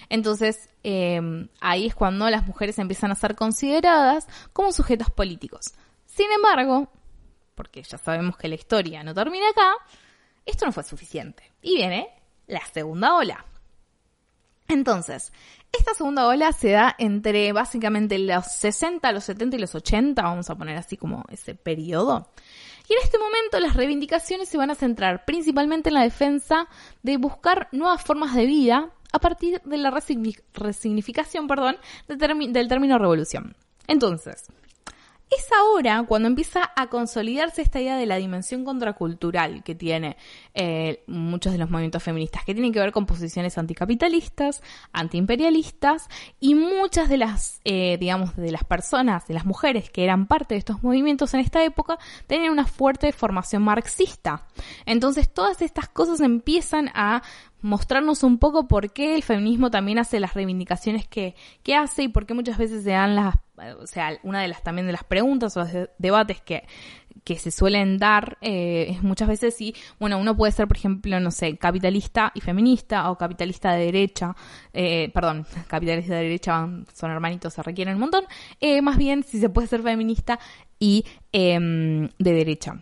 Entonces, em, ahí es cuando las mujeres empiezan a ser consideradas como sujetos políticos. Sin embargo, porque ya sabemos que la historia no termina acá, esto no fue suficiente. Y viene la segunda ola. Entonces, esta segunda ola se da entre básicamente los 60, los 70 y los 80, vamos a poner así como ese periodo. Y en este momento las reivindicaciones se van a centrar principalmente en la defensa de buscar nuevas formas de vida a partir de la resignificación perdón, del término revolución. Entonces, es ahora cuando empieza a consolidarse esta idea de la dimensión contracultural que tiene eh, muchos de los movimientos feministas, que tienen que ver con posiciones anticapitalistas, antiimperialistas, y muchas de las, eh, digamos, de las personas, de las mujeres que eran parte de estos movimientos en esta época, tenían una fuerte formación marxista. Entonces todas estas cosas empiezan a mostrarnos un poco por qué el feminismo también hace las reivindicaciones que, que hace y por qué muchas veces se dan las, o sea, una de las también de las preguntas o los debates que, que se suelen dar eh, es muchas veces si, bueno, uno puede ser, por ejemplo, no sé, capitalista y feminista o capitalista de derecha, eh, perdón, capitalista de derecha son hermanitos, se requieren un montón, eh, más bien si se puede ser feminista y em, de derecha.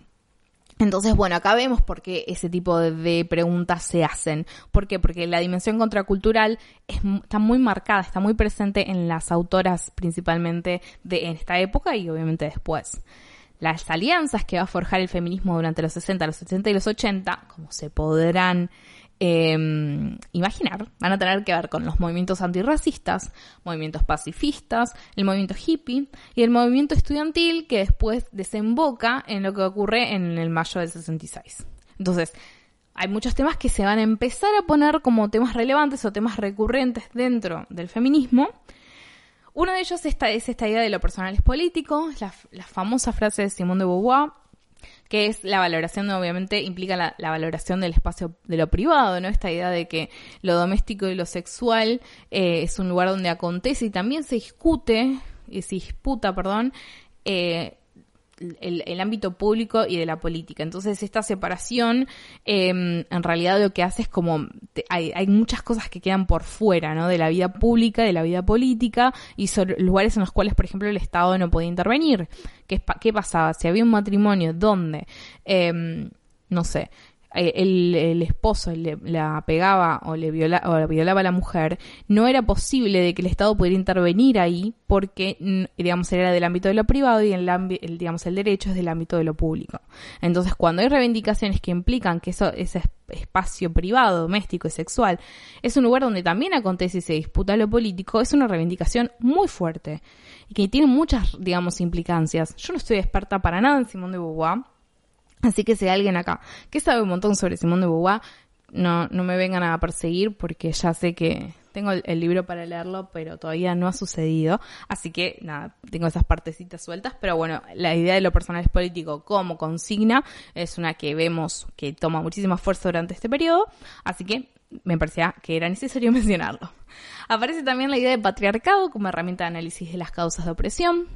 Entonces, bueno, acá vemos por qué ese tipo de, preguntas se hacen. ¿Por qué? Porque la dimensión contracultural está muy marcada, está muy presente en las autoras principalmente de en esta época y obviamente después. Las alianzas que va a forjar el feminismo durante los 60, los 70 y los 80, como se podrán eh, imaginar, van a tener que ver con los movimientos antirracistas, movimientos pacifistas, el movimiento hippie y el movimiento estudiantil que después desemboca en lo que ocurre en el mayo del 66. Entonces, hay muchos temas que se van a empezar a poner como temas relevantes o temas recurrentes dentro del feminismo. Uno de ellos es esta idea de lo personal es político, la, la famosa frase de Simone de Beauvoir, que es la valoración, obviamente, implica la, valoración del espacio de lo privado, ¿no? Esta idea de que lo doméstico y lo sexual eh, es un lugar donde acontece y también se discute, y se disputa, perdón, eh, el, ámbito público y de la política. Entonces esta separación em, en realidad lo que hace es como hay, hay, muchas cosas que quedan por fuera, ¿no? De la vida pública, de la vida política y son lugares en los cuales, por ejemplo, el Estado no podía intervenir. ¿Qué, pasaba? Si había un matrimonio donde, em, no sé, eh, el, el esposo le, la pegaba o le viola, o violaba a la mujer, no era posible de que el Estado pudiera intervenir ahí porque, digamos, era del ámbito de lo privado y el, el, digamos, el derecho es del ámbito de lo público. Entonces, cuando hay reivindicaciones que implican que eso, ese espacio privado, doméstico y sexual es un lugar donde también acontece y se disputa lo político, es una reivindicación muy fuerte y que tiene muchas, digamos, implicancias. Yo no estoy experta para nada en Simón de Beauvoir, Así que si hay alguien acá que sabe un montón sobre Simón de Beauvoir, no, no me vengan a perseguir porque ya sé que tengo el, libro para leerlo, pero todavía no ha sucedido. Así que nada, tengo esas partecitas sueltas. Pero bueno, la idea de lo personal es político como consigna es una que vemos que toma muchísima fuerza durante este periodo. Así que me parecía que era necesario mencionarlo. Aparece también la idea de patriarcado como herramienta de análisis de las causas de opresión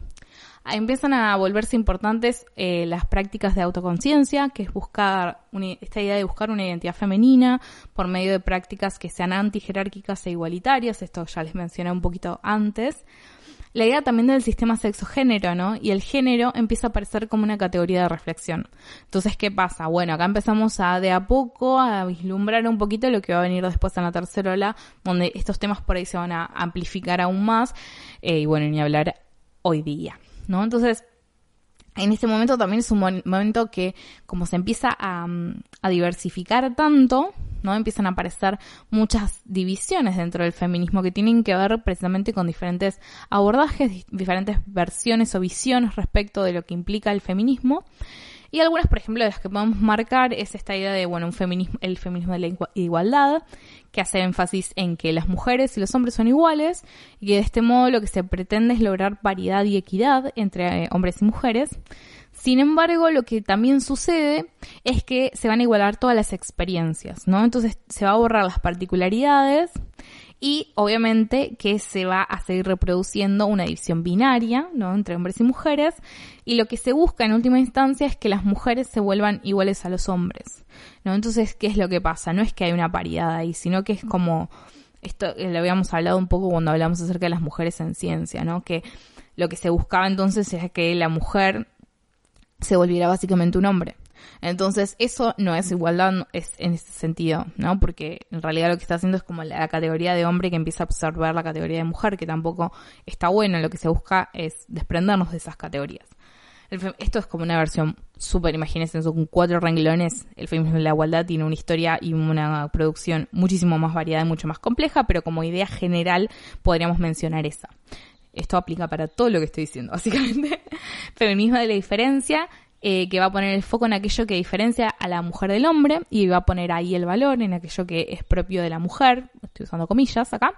empiezan a volverse importantes eh, las prácticas de autoconciencia, que es buscar esta idea de buscar una identidad femenina por medio de prácticas que sean antijerárquicas e igualitarias, esto ya les mencioné un poquito antes. La idea también del sistema sexo-género, ¿no? Y el género empieza a aparecer como una categoría de reflexión. Entonces, ¿qué pasa? Bueno, acá empezamos a de a poco a vislumbrar un poquito lo que va a venir después en la tercera ola, donde estos temas por ahí se van a amplificar aún más, eh, y bueno, ni hablar hoy día. ¿No? Entonces, en este momento también es un momento que como se empieza a, a, diversificar tanto, ¿no? Empiezan a aparecer muchas divisiones dentro del feminismo que tienen que ver precisamente con diferentes abordajes, diferentes versiones o visiones respecto de lo que implica el feminismo. Y algunas, por ejemplo, de las que podemos marcar es esta idea de, bueno, el feminismo de la igualdad, que hace énfasis en que las mujeres y los hombres son iguales y que de este modo lo que se pretende es lograr paridad y equidad entre eh, hombres y mujeres. Sin embargo, lo que también sucede es que se van a igualar todas las experiencias, ¿no? Entonces se va a borrar las particularidades y obviamente que se va a seguir reproduciendo una división binaria, ¿no? Entre hombres y mujeres. Y lo que se busca en última instancia es que las mujeres se vuelvan iguales a los hombres, ¿no? Entonces, ¿qué es lo que pasa? No es que hay una paridad ahí, sino que es como, esto eh, lo habíamos hablado un poco cuando hablamos acerca de las mujeres en ciencia, ¿no? Que lo que se buscaba entonces es que la mujer se volviera básicamente un hombre. Entonces, eso no es igualdad en ese sentido, ¿no? Porque en realidad lo que está haciendo es como la categoría de hombre que empieza a absorber la categoría de mujer, que tampoco está bueno, lo que se busca es desprendernos de esas categorías. esto es como una versión súper, imagínense, con cuatro renglones. El feminismo de la igualdad tiene una historia y una producción muchísimo más variada y mucho más compleja, pero como idea general podríamos mencionar esa. Esto aplica para todo lo que estoy diciendo, básicamente. Feminismo de la diferencia, eh, que va a poner el foco en aquello que diferencia a la mujer del hombre y va a poner ahí el valor en aquello que es propio de la mujer, estoy usando comillas acá.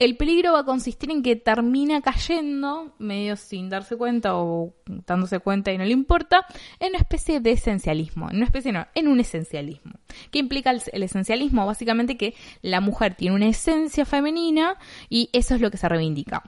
El peligro va a consistir en que termina cayendo, medio sin darse cuenta o dándose cuenta y no le importa, en una especie de esencialismo. En una especie, no, en un esencialismo. ¿Qué implica el, el esencialismo? Básicamente que la mujer tiene una esencia femenina y eso es lo que se reivindica.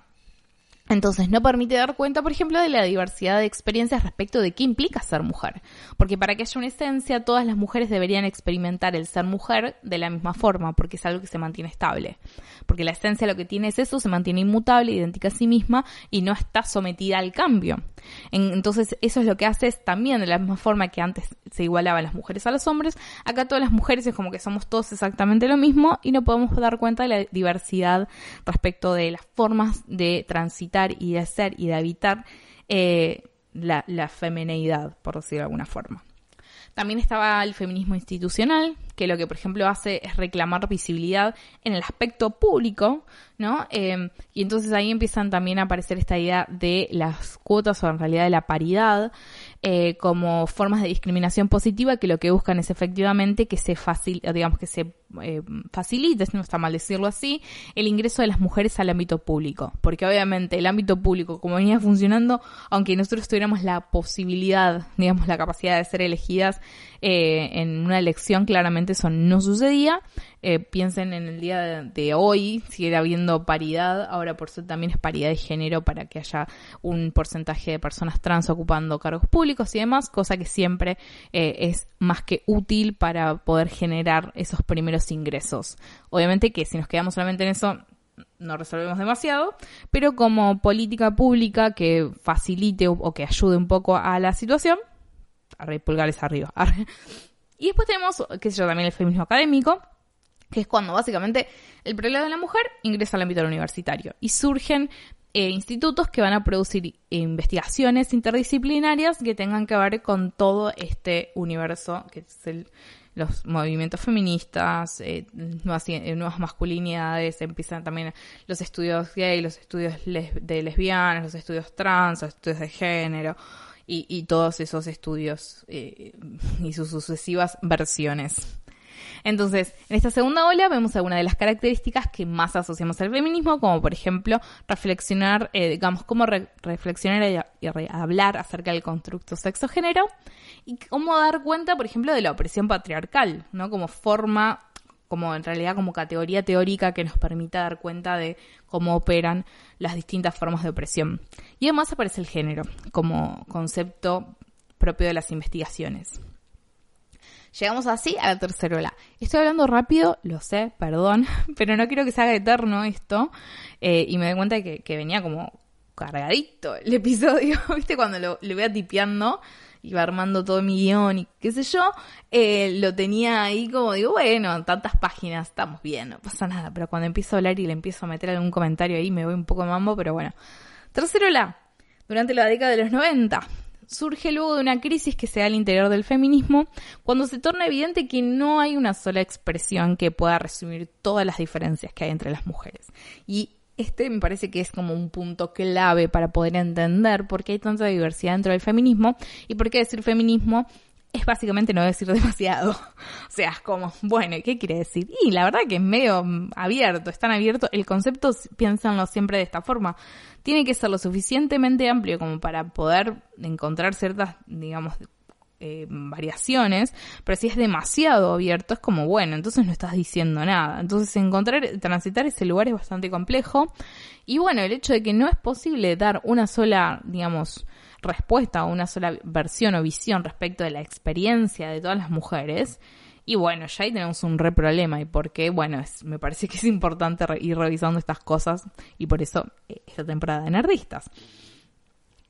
Entonces no permite dar cuenta, por ejemplo, de la diversidad de experiencias respecto de qué implica ser mujer. Porque para que haya una esencia, todas las mujeres deberían experimentar el ser mujer de la misma forma, porque es algo que se mantiene estable. Porque la esencia lo que tiene es eso, se mantiene inmutable, idéntica a sí misma y no está sometida al cambio. Entonces eso es lo que hace es también de la misma forma que antes se igualaban las mujeres a los hombres, acá todas las mujeres es como que somos todos exactamente lo mismo y no podemos dar cuenta de la diversidad respecto de las formas de transitar y de ser y de habitar eh, la, la femineidad, por decirlo de alguna forma. También estaba el feminismo institucional, que lo que, por ejemplo, hace es reclamar visibilidad en el aspecto público, ¿no? Em, y entonces ahí empiezan también a aparecer esta idea de las cuotas o en realidad de la paridad eh, como formas de discriminación positiva que lo que buscan es efectivamente que se facilite, digamos que se eh, facilite, no está mal decirlo así, el ingreso de las mujeres al ámbito público. Porque obviamente el ámbito público, como venía funcionando, aunque nosotros tuviéramos la posibilidad, digamos, la capacidad de ser elegidas eh, en una elección, claramente eso no sucedía. Eh, piensen en el día de, hoy, sigue habiendo paridad, ahora por eso también es paridad de género para que haya un porcentaje de personas trans ocupando cargos públicos y demás, cosa que siempre eh, es más que útil para poder generar esos primeros ingresos. Obviamente que si nos quedamos solamente en eso, no resolvemos demasiado, pero como política pública que facilite o, que ayude un poco a la situación, arre, pulgares arriba. Y después tenemos, qué sé yo, también el feminismo académico, que es cuando básicamente el problema de la mujer ingresa al ámbito universitario y surgen eh, institutos que van a producir investigaciones interdisciplinarias que tengan que ver con todo este universo que es el, los movimientos feministas, eh, nuevas, eh, nuevas, masculinidades, empiezan también los estudios gay, los estudios de lesbianas, los estudios trans, los estudios de género y, y todos esos estudios y sus sucesivas versiones. Entonces, en esta segunda ola vemos algunas de las características que más asociamos al feminismo, como por ejemplo reflexionar, eh, digamos, cómo reflexionar y, hablar acerca del constructo sexo-género y cómo dar cuenta, por ejemplo, de la opresión patriarcal, ¿no? Como forma como en realidad como categoría teórica que nos permita dar cuenta de cómo operan las distintas formas de opresión. Y además aparece el género como concepto propio de las investigaciones. Llegamos así a la tercera ola. Estoy hablando rápido, lo sé, perdón, pero no quiero que se haga eterno esto. Eh, y me doy cuenta que, venía como cargadito el episodio, ¿viste? Cuando lo, lo iba tipeando, iba armando todo mi guion y qué sé yo, eh, lo tenía ahí como digo, bueno, tantas páginas, estamos bien, no pasa nada. Pero cuando empiezo a hablar y le empiezo a meter algún comentario ahí, me voy un poco mambo, pero bueno. Tercera ola. Durante la década de los 90, surge luego de una crisis que se da al interior del feminismo, cuando se torna evidente que no hay una sola expresión que pueda resumir todas las diferencias que hay entre las mujeres. Y este me parece que es como un punto clave para poder entender por qué hay tanta diversidad dentro del feminismo y por qué decir feminismo es básicamente no decir demasiado. O sea, es como, bueno, ¿qué quiere decir? Y la verdad que es medio abierto, es tan abierto. El concepto, piénsanlo siempre de esta forma, tiene que ser lo suficientemente amplio como para poder encontrar ciertas, digamos, eh, variaciones, pero si es demasiado abierto es como, bueno, entonces no estás diciendo nada. Entonces encontrar, transitar ese lugar es bastante complejo. Y bueno, el hecho de que no es posible dar una sola, digamos, respuesta o una sola versión o visión respecto de la experiencia de todas las mujeres. Y bueno, ya ahí tenemos un re problema y porque, bueno, es, me parece que es importante ir revisando estas cosas y por eso eh, esta temporada de Nerdistas.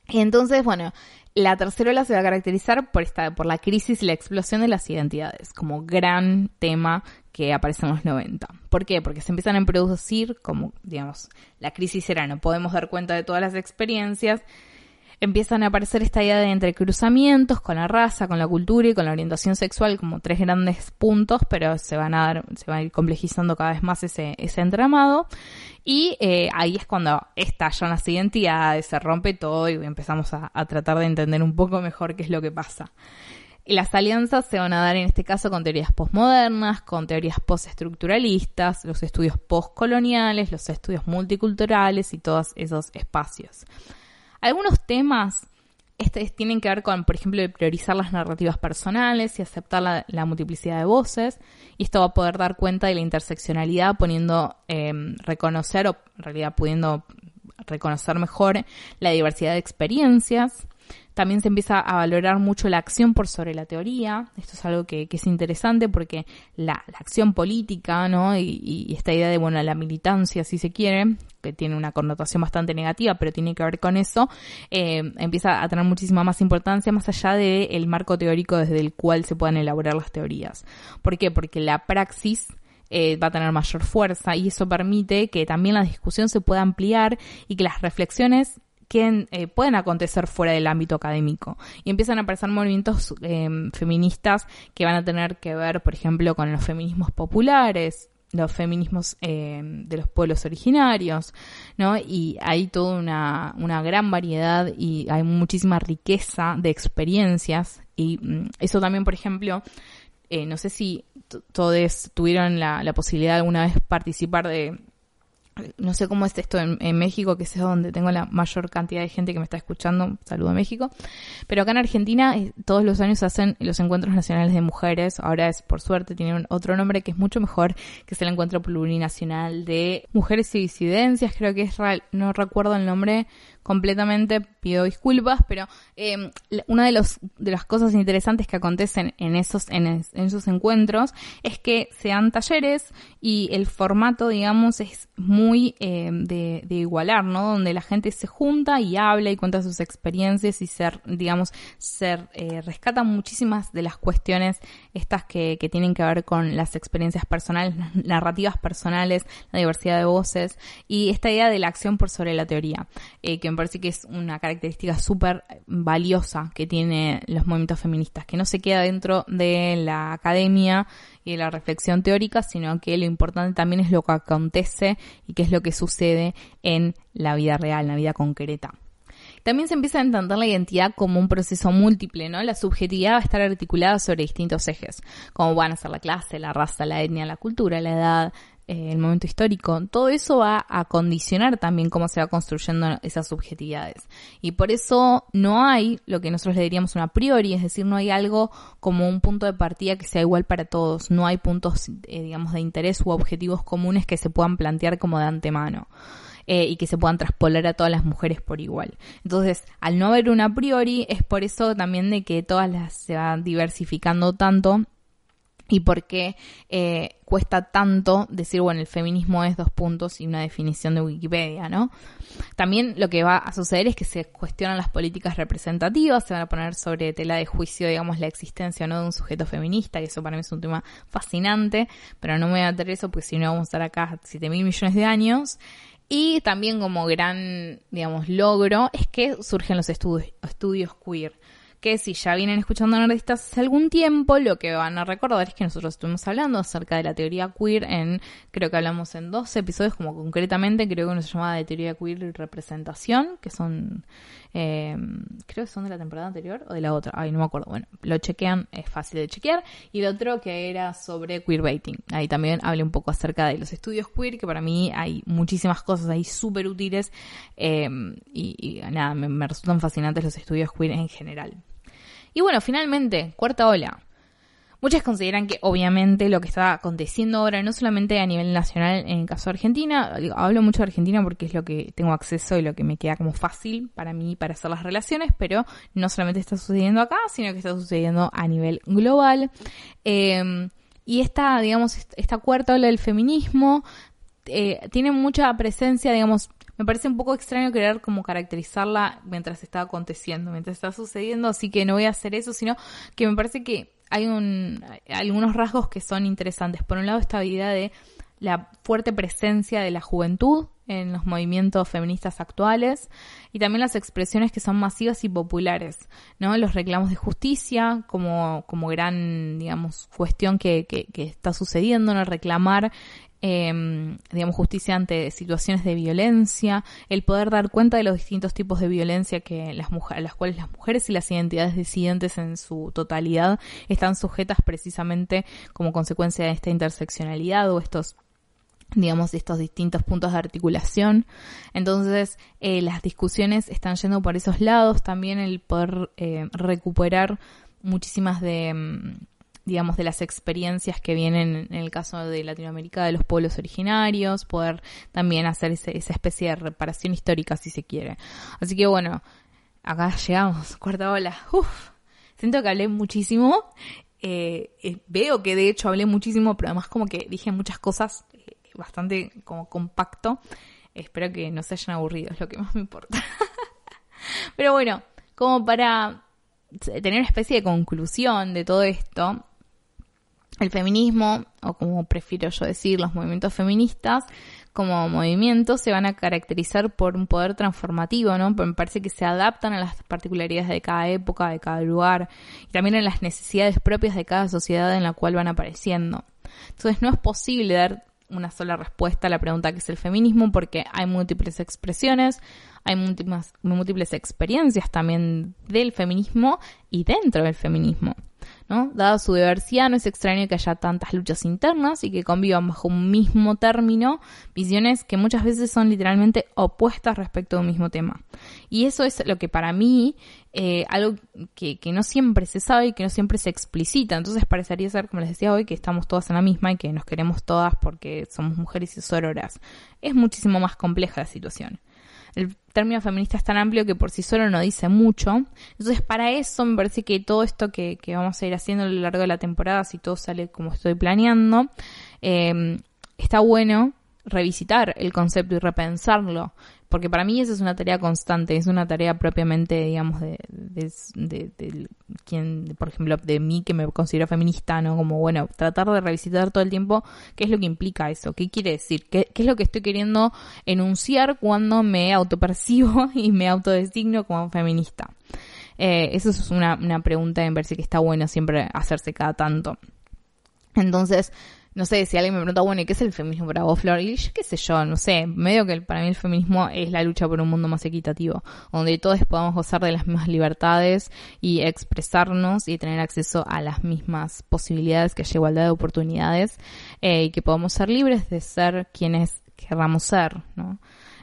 Y entonces, bueno, la tercera ola se va a caracterizar por, esta, por la crisis y la explosión de las identidades, como gran tema que aparece en los 90. ¿Por qué? Porque se empiezan a producir, como, digamos, la crisis era no podemos dar cuenta de todas las experiencias, empiezan a aparecer esta idea de entrecruzamientos con la raza, con la cultura y con la orientación sexual como tres grandes puntos, pero se van a dar, se va a ir complejizando cada vez más ese, ese entramado. Y eh, ahí es cuando estallan las identidades, se rompe todo y empezamos a, a tratar de entender un poco mejor qué es lo que pasa. Las alianzas se van a dar en este caso con teorías postmodernas, con teorías postestructuralistas, los estudios postcoloniales, los estudios multiculturales y todos esos espacios. Algunos temas este, tienen que ver con, por ejemplo, priorizar las narrativas personales y aceptar la, multiplicidad de voces. Y esto va a poder dar cuenta de la interseccionalidad, poniendo, eh, reconocer o en realidad pudiendo reconocer mejor la diversidad de experiencias. También se empieza a valorar mucho la acción por sobre la teoría. Esto es algo que, es interesante porque la, acción política, ¿no? Y, esta idea de, bueno, la militancia, si se quiere, que tiene una connotación bastante negativa, pero tiene que ver con eso, eh, empieza a tener muchísima más importancia más allá del marco teórico desde el cual se puedan elaborar las teorías. ¿Por qué? Porque la praxis eh, va a tener mayor fuerza y eso permite que también la discusión se pueda ampliar y que las reflexiones que eh, pueden acontecer fuera del ámbito académico. Y empiezan a aparecer movimientos em, feministas que van a tener que ver, por ejemplo, con los feminismos populares, los feminismos em, de los pueblos originarios, ¿no? Y hay toda una, una gran variedad y hay muchísima riqueza de experiencias. Y mm, eso también, por ejemplo, eh, no sé si todos tuvieron la, la posibilidad alguna vez participar de no sé cómo es esto en, México, que es donde tengo la mayor cantidad de gente que me está escuchando. Saludo a México. Pero acá en Argentina eh, todos los años hacen los encuentros nacionales de mujeres. Ahora es, por suerte, tiene otro nombre que es mucho mejor, que es el encuentro plurinacional de mujeres y disidencias. Creo que es real, no recuerdo el nombre completamente, pido disculpas, pero eh, una de, los, de las cosas interesantes que acontecen en esos, en, esos encuentros es que sean talleres y el formato, digamos, es muy eh, de, igualar, ¿no? Donde la gente se junta y habla y cuenta sus experiencias y ser, digamos, ser, eh, rescatan muchísimas de las cuestiones estas que, que tienen que ver con las experiencias personales, las narrativas personales, la diversidad de voces y esta idea de la acción por sobre la teoría, que parece que es una característica súper valiosa que tiene los movimientos feministas, que no se queda dentro de la academia y de la reflexión teórica, sino que lo importante también es lo que acontece y qué es lo que sucede en la vida real, en la vida concreta. También se empieza a entender la identidad como un proceso múltiple, ¿no? La subjetividad va a estar articulada sobre distintos ejes, como van a ser la clase, la raza, la etnia, la cultura, la edad, eh, el momento histórico, todo eso va a condicionar también cómo se va construyendo esas subjetividades. Y por eso no hay lo que nosotros le diríamos una priori, es decir, no hay algo como un punto de partida que sea igual para todos, no hay puntos, eh, digamos, de interés u objetivos comunes que se puedan plantear como de antemano. Eh, y que se puedan traspolar a todas las mujeres por igual. Entonces, al no haber una priori, es por eso también de que todas las se van diversificando tanto y por qué eh, cuesta tanto decir, bueno, el feminismo es dos puntos y una definición de Wikipedia, ¿no? También lo que va a suceder es que se cuestionan las políticas representativas, se van a poner sobre tela de juicio, digamos, la existencia o no de un sujeto feminista, que eso para mí es un tema fascinante, pero no me voy a meter eso porque si no vamos a estar acá 7 mil millones de años. Y también como gran, digamos, logro es que surgen los estudios, estudios queer que si ya vienen escuchando nerdistas hace algún tiempo, lo que van a recordar es que nosotros estuvimos hablando acerca de la teoría queer en, creo que hablamos en dos episodios, como concretamente, creo que uno se llamaba de teoría queer y representación, que son, eh, creo que son de la temporada anterior o de la otra, ay, no me acuerdo, bueno, lo chequean, es fácil de chequear, y el otro que era sobre queerbaiting, ahí también hablé un poco acerca de los estudios queer, que para mí hay muchísimas cosas ahí súper útiles, eh, y, nada, me resultan fascinantes los estudios queer en general. Y bueno, finalmente, cuarta ola. Muchas consideran que obviamente lo que está aconteciendo ahora, no solamente a nivel nacional en el caso de Argentina, hablo mucho de Argentina porque es lo que tengo acceso y lo que me queda como fácil para mí para hacer las relaciones, pero no solamente está sucediendo acá, sino que está sucediendo a nivel global. Eh, y esta, digamos, esta cuarta ola del feminismo eh, tiene mucha presencia, digamos, me parece un poco extraño querer como caracterizarla mientras está aconteciendo, mientras está sucediendo, así que no voy a hacer eso, sino que me parece que hay un, algunos rasgos que son interesantes. Por un lado, esta idea de la fuerte presencia de la juventud en los movimientos feministas actuales y también las expresiones que son masivas y populares, ¿no? Los reclamos de justicia como, como gran, digamos, cuestión que, que, que está sucediendo, ¿no? Reclamar eh, digamos, justicia ante situaciones de violencia, el poder dar cuenta de los distintos tipos de violencia que las mujeres, las cuales las mujeres y las identidades disidentes en su totalidad están sujetas precisamente como consecuencia de esta interseccionalidad o estos digamos, estos distintos puntos de articulación. Entonces, eh, las discusiones están yendo por esos lados, también el poder eh, recuperar muchísimas de mm, digamos, de las experiencias que vienen en el caso de Latinoamérica de los pueblos originarios, poder también hacer esa especie de reparación histórica si se quiere. Así que bueno, acá llegamos, cuarta ola. Uf, siento que hablé muchísimo. Eh, eh, veo que de hecho hablé muchísimo, pero además como que dije muchas cosas eh, bastante como compacto. Espero que no se hayan aburrido, es lo que más me importa. pero bueno, como para tener una especie de conclusión de todo esto, el feminismo, o como prefiero yo decir, los movimientos feministas, como movimientos se van a caracterizar por un poder transformativo, ¿no? me parece que se adaptan a las particularidades de cada época, de cada lugar, y también a las necesidades propias de cada sociedad en la cual van apareciendo. Entonces no es posible dar una sola respuesta a la pregunta que es el feminismo porque hay múltiples expresiones, hay múltiples experiencias también del feminismo y dentro del feminismo. ¿No? Dada su diversidad, no es extraño que haya tantas luchas internas y que convivan bajo un mismo término visiones que muchas veces son literalmente opuestas respecto a un mismo tema. Y eso es lo que para mí, eh, algo que, no siempre se sabe y que no siempre se explicita. Entonces parecería ser, como les decía hoy, que estamos todas en la misma y que nos queremos todas porque somos mujeres y sororas. Es muchísimo más compleja la situación término feminista es tan amplio que por sí solo no dice mucho. Entonces, para eso me parece que todo esto que, vamos a ir haciendo a lo largo de la temporada, si todo sale como estoy planeando, eh, está bueno revisitar el concepto y repensarlo porque para mí esa es una tarea constante, es una tarea propiamente, digamos, de, de, quien, por ejemplo, de mí que me considero feminista, ¿no? Como, bueno, tratar de revisitar todo el tiempo qué es lo que implica eso, qué quiere decir, qué, es lo que estoy queriendo enunciar cuando me autopercibo y me autodesigno como feminista. Eh, eso es una, pregunta, en verse que está bueno siempre hacerse cada tanto. Entonces, no sé, si alguien me pregunta, bueno, ¿y qué es el feminismo para vos, Flor? Y yo qué sé yo, no sé, medio que para mí el feminismo es la lucha por un mundo más equitativo, donde todos podamos gozar de las mismas libertades y expresarnos y tener acceso a las mismas posibilidades, que haya igualdad de oportunidades eh, y que podamos ser libres de ser quienes querramos ser, ¿no?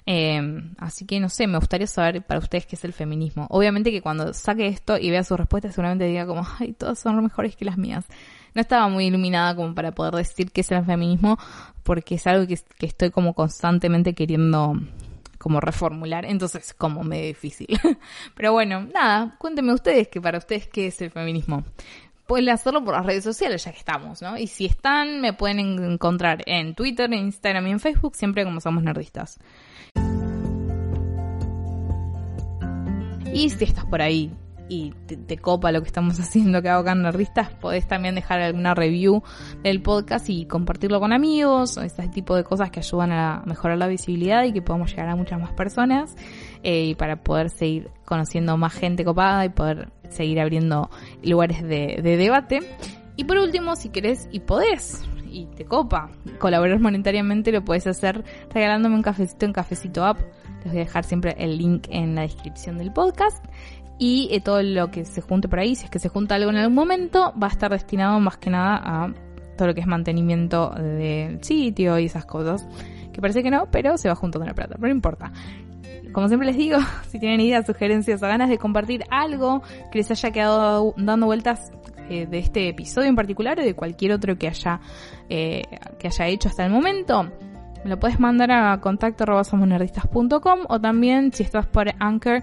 Eh, así que no sé, me gustaría saber para ustedes qué es el feminismo. Obviamente que cuando saque esto y vea sus respuestas seguramente diga como, ay, todas son mejores que las mías no estaba muy iluminada como para poder decir qué es el feminismo, porque es algo que, estoy como constantemente queriendo como reformular, entonces como medio difícil. Pero bueno, nada, cuéntenme ustedes que para ustedes qué es el feminismo. Pueden hacerlo por las redes sociales ya que estamos, ¿no? Y si están, me pueden encontrar en Twitter, en Instagram y en Facebook, siempre como somos nerdistas. Y si estás por ahí y te, copa lo que estamos haciendo acá en Nerdistas, podés también dejar alguna review del podcast y compartirlo con amigos, ese tipo de cosas que ayudan a mejorar la visibilidad y que podamos llegar a muchas más personas eh, y para poder seguir conociendo más gente copada y poder seguir abriendo lugares de, de debate. Y por último, si querés y podés, y te copa colaborar monetariamente, lo puedes hacer regalándome un cafecito en Cafecito App. Les voy a dejar siempre el link en la descripción del podcast y eh, todo lo que se junte por ahí, si es que se junta algo en algún momento, va a estar destinado más que nada a todo lo que es mantenimiento del sitio y esas cosas. Que parece que no, pero se va juntando la plata, pero no importa. Como siempre les digo, si tienen ideas, sugerencias o ganas de compartir algo que les haya quedado dando vueltas eh, de este episodio en particular o de cualquier otro que haya, eh, que haya hecho hasta el momento, me lo puedes mandar a contacto o también si estás por Anchor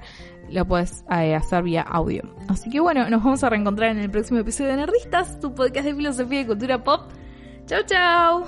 lo puedes eh, hacer vía audio. Así que bueno, nos vamos a reencontrar en el próximo episodio de Nerdistas, tu podcast de filosofía y cultura pop. Chao, chao.